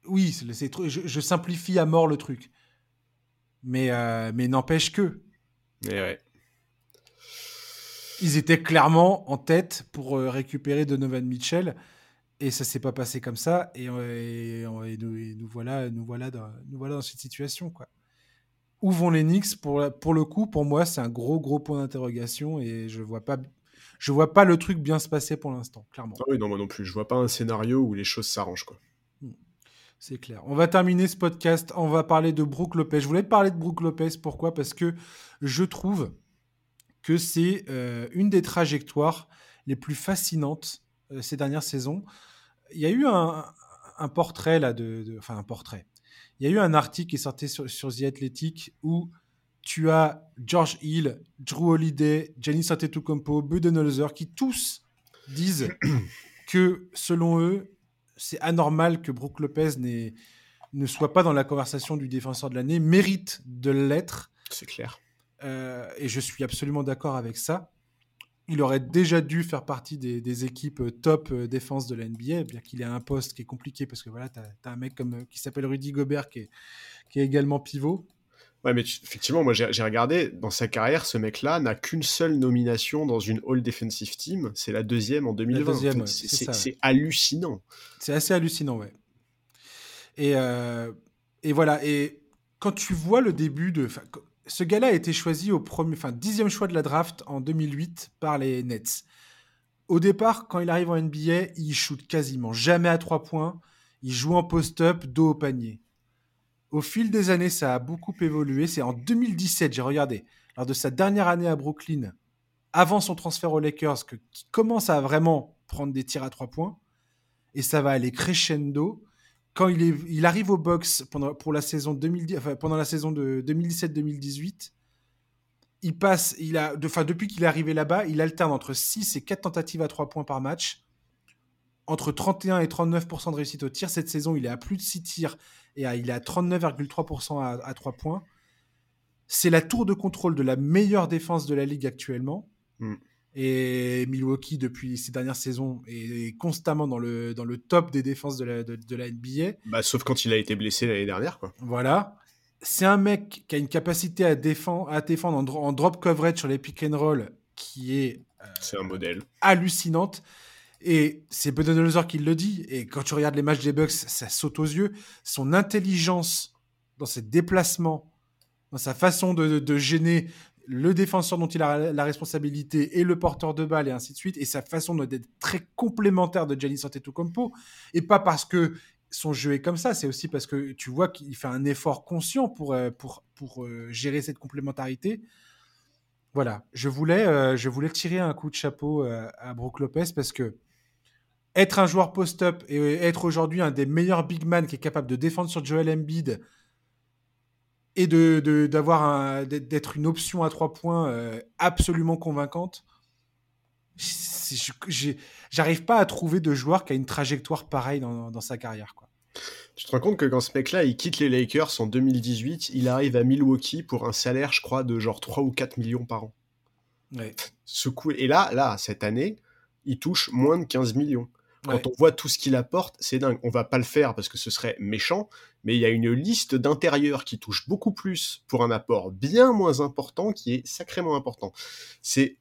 Oui, c'est je, je, simplifie à mort le truc, mais euh, mais n'empêche que. Ouais. Ils étaient clairement en tête pour récupérer Donovan Mitchell. Et ça s'est pas passé comme ça. Et, nous, voilà, nous, voilà dans, nous voilà dans cette situation. Quoi. Où vont les Knicks? Pour, pour le coup, pour moi, c'est un gros, gros point d'interrogation. Et je vois pas. Je vois pas le truc bien se passer pour l'instant, clairement. Ah oui, non, moi non plus. Je vois pas un scénario où les choses s'arrangent, quoi. Hmm. C'est clair. On va terminer ce podcast. On va parler de Brooke Lopez. Je voulais te parler de Brooke Lopez. Pourquoi? Parce que je trouve que c'est euh, une des trajectoires les plus fascinantes euh, ces dernières saisons. Il y a eu un, portrait là de, enfin un portrait. Il y a eu un article qui est sorti sur, The Athletic où tu as George Hill, Drew Holiday, Giannis Antetokounmpo, Budenholzer qui tous disent [clears throat] que selon eux, c'est anormal que Brook Lopez ne soit pas dans la conversation du défenseur de l'année, mérite de l'être. C'est clair. Euh, et je suis absolument d'accord avec ça. Il aurait déjà dû faire partie des, équipes euh, top euh, défense de la NBA, bien qu'il ait un poste qui est compliqué parce que voilà, tu as, un mec comme, euh, qui s'appelle Rudy Gobert qui est, qui est également pivot. Ouais, mais effectivement, moi j'ai regardé, dans sa carrière, ce mec-là n'a qu'une seule nomination dans une All Defensive Team, c'est la deuxième en 2020. c'est hallucinant. C'est assez hallucinant, ouais. Et, et voilà, et quand tu vois le début de ce gars-là a été choisi au premier, enfin, dixième choix de la draft en 2008 par les Nets. Au départ, quand il arrive en NBA, il shoot quasiment jamais à trois points. Il joue en post-up, dos au panier. Au fil des années, ça a beaucoup évolué. C'est en 2017, j'ai regardé, lors de sa dernière année à Brooklyn, avant son transfert aux Lakers, qu'il commence à vraiment prendre des tirs à trois points. Et ça va aller crescendo quand il, arrive au box pendant, la saison 2010, pendant la saison de 2017-2018, il passe, depuis qu'il est arrivé là-bas, il alterne entre 6 et 4 tentatives à 3 points par match, entre 31 et 39% de réussite au tir. Cette saison, il est à plus de 6 tirs et il est à 39,3% à, à 3 points. C'est la tour de contrôle de la meilleure défense de la ligue actuellement. Mm. Et Milwaukee, depuis ces dernières saisons, est constamment dans le, dans le top des défenses de la, de, la NBA. Bah, sauf quand il a été blessé l'année dernière. Quoi. Voilà. C'est un mec qui a une capacité à défendre, à défendre en, drop coverage sur les pick and roll qui est. Euh, c'est un modèle. Hallucinante. Et c'est Budenholzer qui le dit. Et quand tu regardes les matchs des Bucks, ça saute aux yeux. Son intelligence dans ses déplacements, dans sa façon de, de gêner le défenseur dont il a la responsabilité et le porteur de balle et ainsi de suite, et sa façon d'être très complémentaire de Giannis Antetokounmpo, et pas parce que son jeu est comme ça, c'est aussi parce que tu vois qu'il fait un effort conscient pour, euh, pour, pour euh, gérer cette complémentarité. Voilà, je voulais, euh, je voulais tirer un coup de chapeau à Brook Lopez parce que être un joueur post-up et être aujourd'hui un des meilleurs big man qui est capable de défendre sur Joel Embiid, et de, d'avoir d'être une option à trois points euh, absolument convaincante. J'arrive pas à trouver de joueur qui a une trajectoire pareille dans, sa carrière. Quoi. Tu te rends compte que quand ce mec-là, il quitte les Lakers en 2018, il arrive à Milwaukee pour un salaire, je crois, de genre 3 ou 4 millions par an. Ouais. Ce coup... Et là, là, cette année, il touche moins de 15 millions. Quand on voit tout ce qu'il apporte, c'est dingue. On va pas le faire parce que ce serait méchant, mais il y a une liste d'intérieurs qui touche beaucoup plus pour un apport bien moins important qui est sacrément important. C'est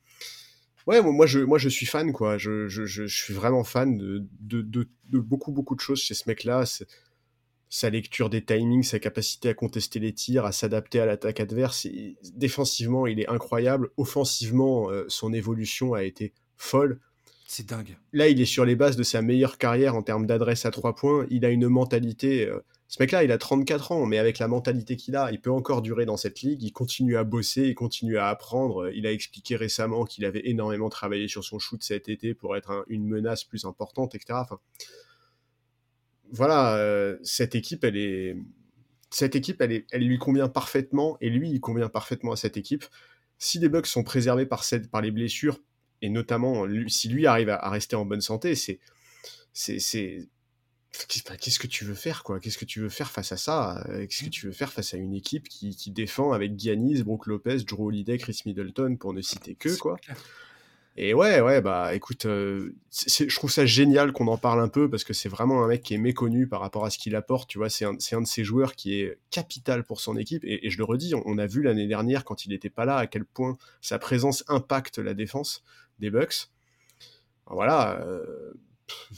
ouais, moi je moi je suis fan quoi. Je, je, je suis vraiment fan de, de, de, de, beaucoup beaucoup de choses chez ce mec-là. Sa lecture des timings, sa capacité à contester les tirs, à s'adapter à l'attaque adverse. défensivement, il est incroyable. Offensivement, euh, son évolution a été folle. C'est dingue. Là, il est sur les bases de sa meilleure carrière en termes d'adresse à trois points. Il a une mentalité. Euh, ce mec-là, il a 34 ans, mais avec la mentalité qu'il a, il peut encore durer dans cette ligue. Il continue à bosser, il continue à apprendre. Il a expliqué récemment qu'il avait énormément travaillé sur son shoot cet été pour être une menace plus importante, etc. Enfin, voilà, euh, cette équipe, elle est. Cette équipe, elle, est, elle lui convient parfaitement, et lui, il convient parfaitement à cette équipe. Si les Bucks sont préservés par, cette, par les blessures, et notamment si lui arrive à, rester en bonne santé, c'est c'est qu'est-ce que tu veux faire quoi? Qu'est-ce que tu veux faire face à ça? Euh, Qu'est-ce que tu veux faire face à une équipe qui, qui défend avec Giannis, Brook Lopez, Drew Holiday, Chris Middleton pour ne citer que quoi? Et ouais, ouais, bah écoute, euh, je trouve ça génial qu'on en parle un peu parce que c'est vraiment un mec qui est méconnu par rapport à ce qu'il apporte. Tu vois, c'est un, un, de ces joueurs qui est capital pour son équipe. Et, je le redis, on, on a vu l'année dernière quand il n'était pas là à quel point sa présence impacte la défense des Bucks. Voilà, euh,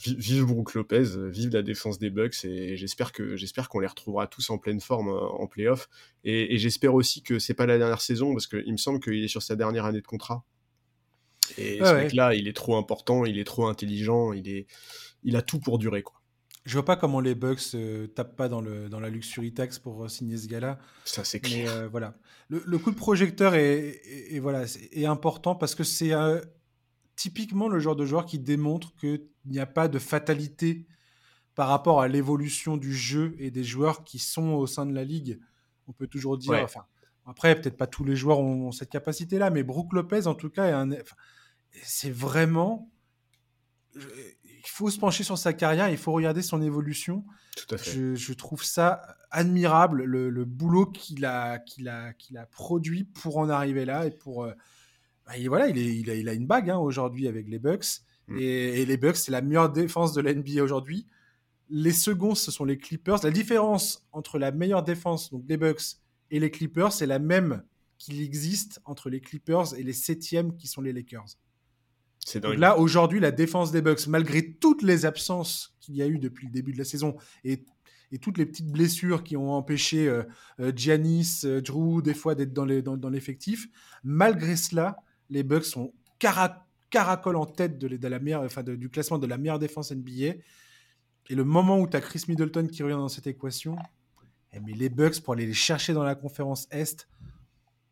vive Brook Lopez, vive la défense des Bucks et j'espère que j'espère qu'on les retrouvera tous en pleine forme euh, en playoff et, et j'espère aussi que c'est pas la dernière saison parce qu'il me semble qu'il est sur sa dernière année de contrat. Et ce mec-là, il est trop important, il est trop intelligent, il est, il a tout pour durer quoi. Je vois pas comment les Bucks euh, tapent pas dans, le, dans la luxury tax pour signer ce gars-là. Ça, c'est clair. voilà. Le, coup de projecteur est, est, voilà, est, important parce que c'est typiquement le genre de joueur qui démontre qu'il n'y a pas de fatalité par rapport à l'évolution du jeu et des joueurs qui sont au sein de la ligue. On peut toujours dire, enfin, après, peut-être pas tous les joueurs ont, cette capacité-là, mais Brook Lopez, en tout cas, c'est vraiment. Il faut se pencher sur sa carrière, il faut regarder son évolution. Tout à fait. Je, trouve ça admirable, le, boulot qu'il a, qu'il a, qu'il a produit pour en arriver là et pour. Euh, bah, voilà, il, est, il, a, il a une bague hein, aujourd'hui avec les Bucks. Mm. Et, les Bucks, c'est la meilleure défense de la NBA aujourd'hui. Les seconds, ce sont les Clippers. La différence entre la meilleure défense, donc les Bucks, et les Clippers, c'est la même qu'il existe entre les Clippers et les septièmes qui sont les Lakers. C'est là, aujourd'hui, la défense des Bucks, malgré toutes les absences qu'il y a eu depuis le début de la saison et, et toutes les petites blessures qui ont empêché euh, euh, Giannis, euh, Drew, des fois d'être dans l'effectif, malgré cela, les Bucks sont caracol en tête de, la meilleure, enfin du classement de la meilleure défense NBA. Et le moment où tu as Chris Middleton qui revient dans cette équation, eh, mais les Bucks, pour aller les chercher dans la conférence Est,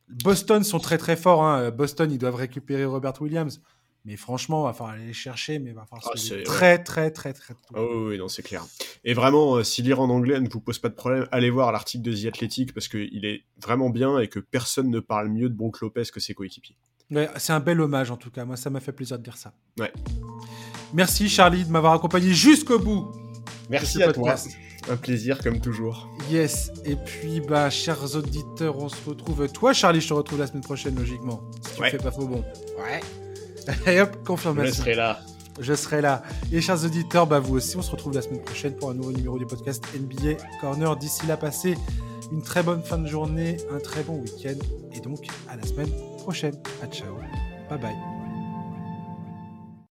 Boston sont très très forts. Hein. Boston, ils doivent récupérer Robert Williams. Mais franchement, il va falloir aller les chercher, mais il va falloir ah, très, très, très, très, Oh oui, non, c'est clair. Et vraiment, euh, si lire en anglais ne vous pose pas de problème, allez voir l'article de The Athletic parce qu'il est vraiment bien et que personne ne parle mieux de Bronk Lopez que ses coéquipiers. C'est un bel hommage en tout cas. Moi, ça m'a fait plaisir de dire ça. Ouais. Merci Charlie de m'avoir accompagné jusqu'au bout. Merci à toi. Un plaisir comme toujours. Yes. Et puis, bah, chers auditeurs, on se retrouve. Toi, Charlie, je te retrouve la semaine prochaine, logiquement. Si tu fais pas faux bon. Ouais. [laughs] Et hop, confirmation. Je serai là. Je serai là. Et chers auditeurs, bah, vous aussi, on se retrouve la semaine prochaine pour un nouveau numéro du podcast NBA Corner. D'ici là, passez une très bonne fin de journée, un très bon week-end. Et donc, à la semaine prochaine. À ciao. Bye bye.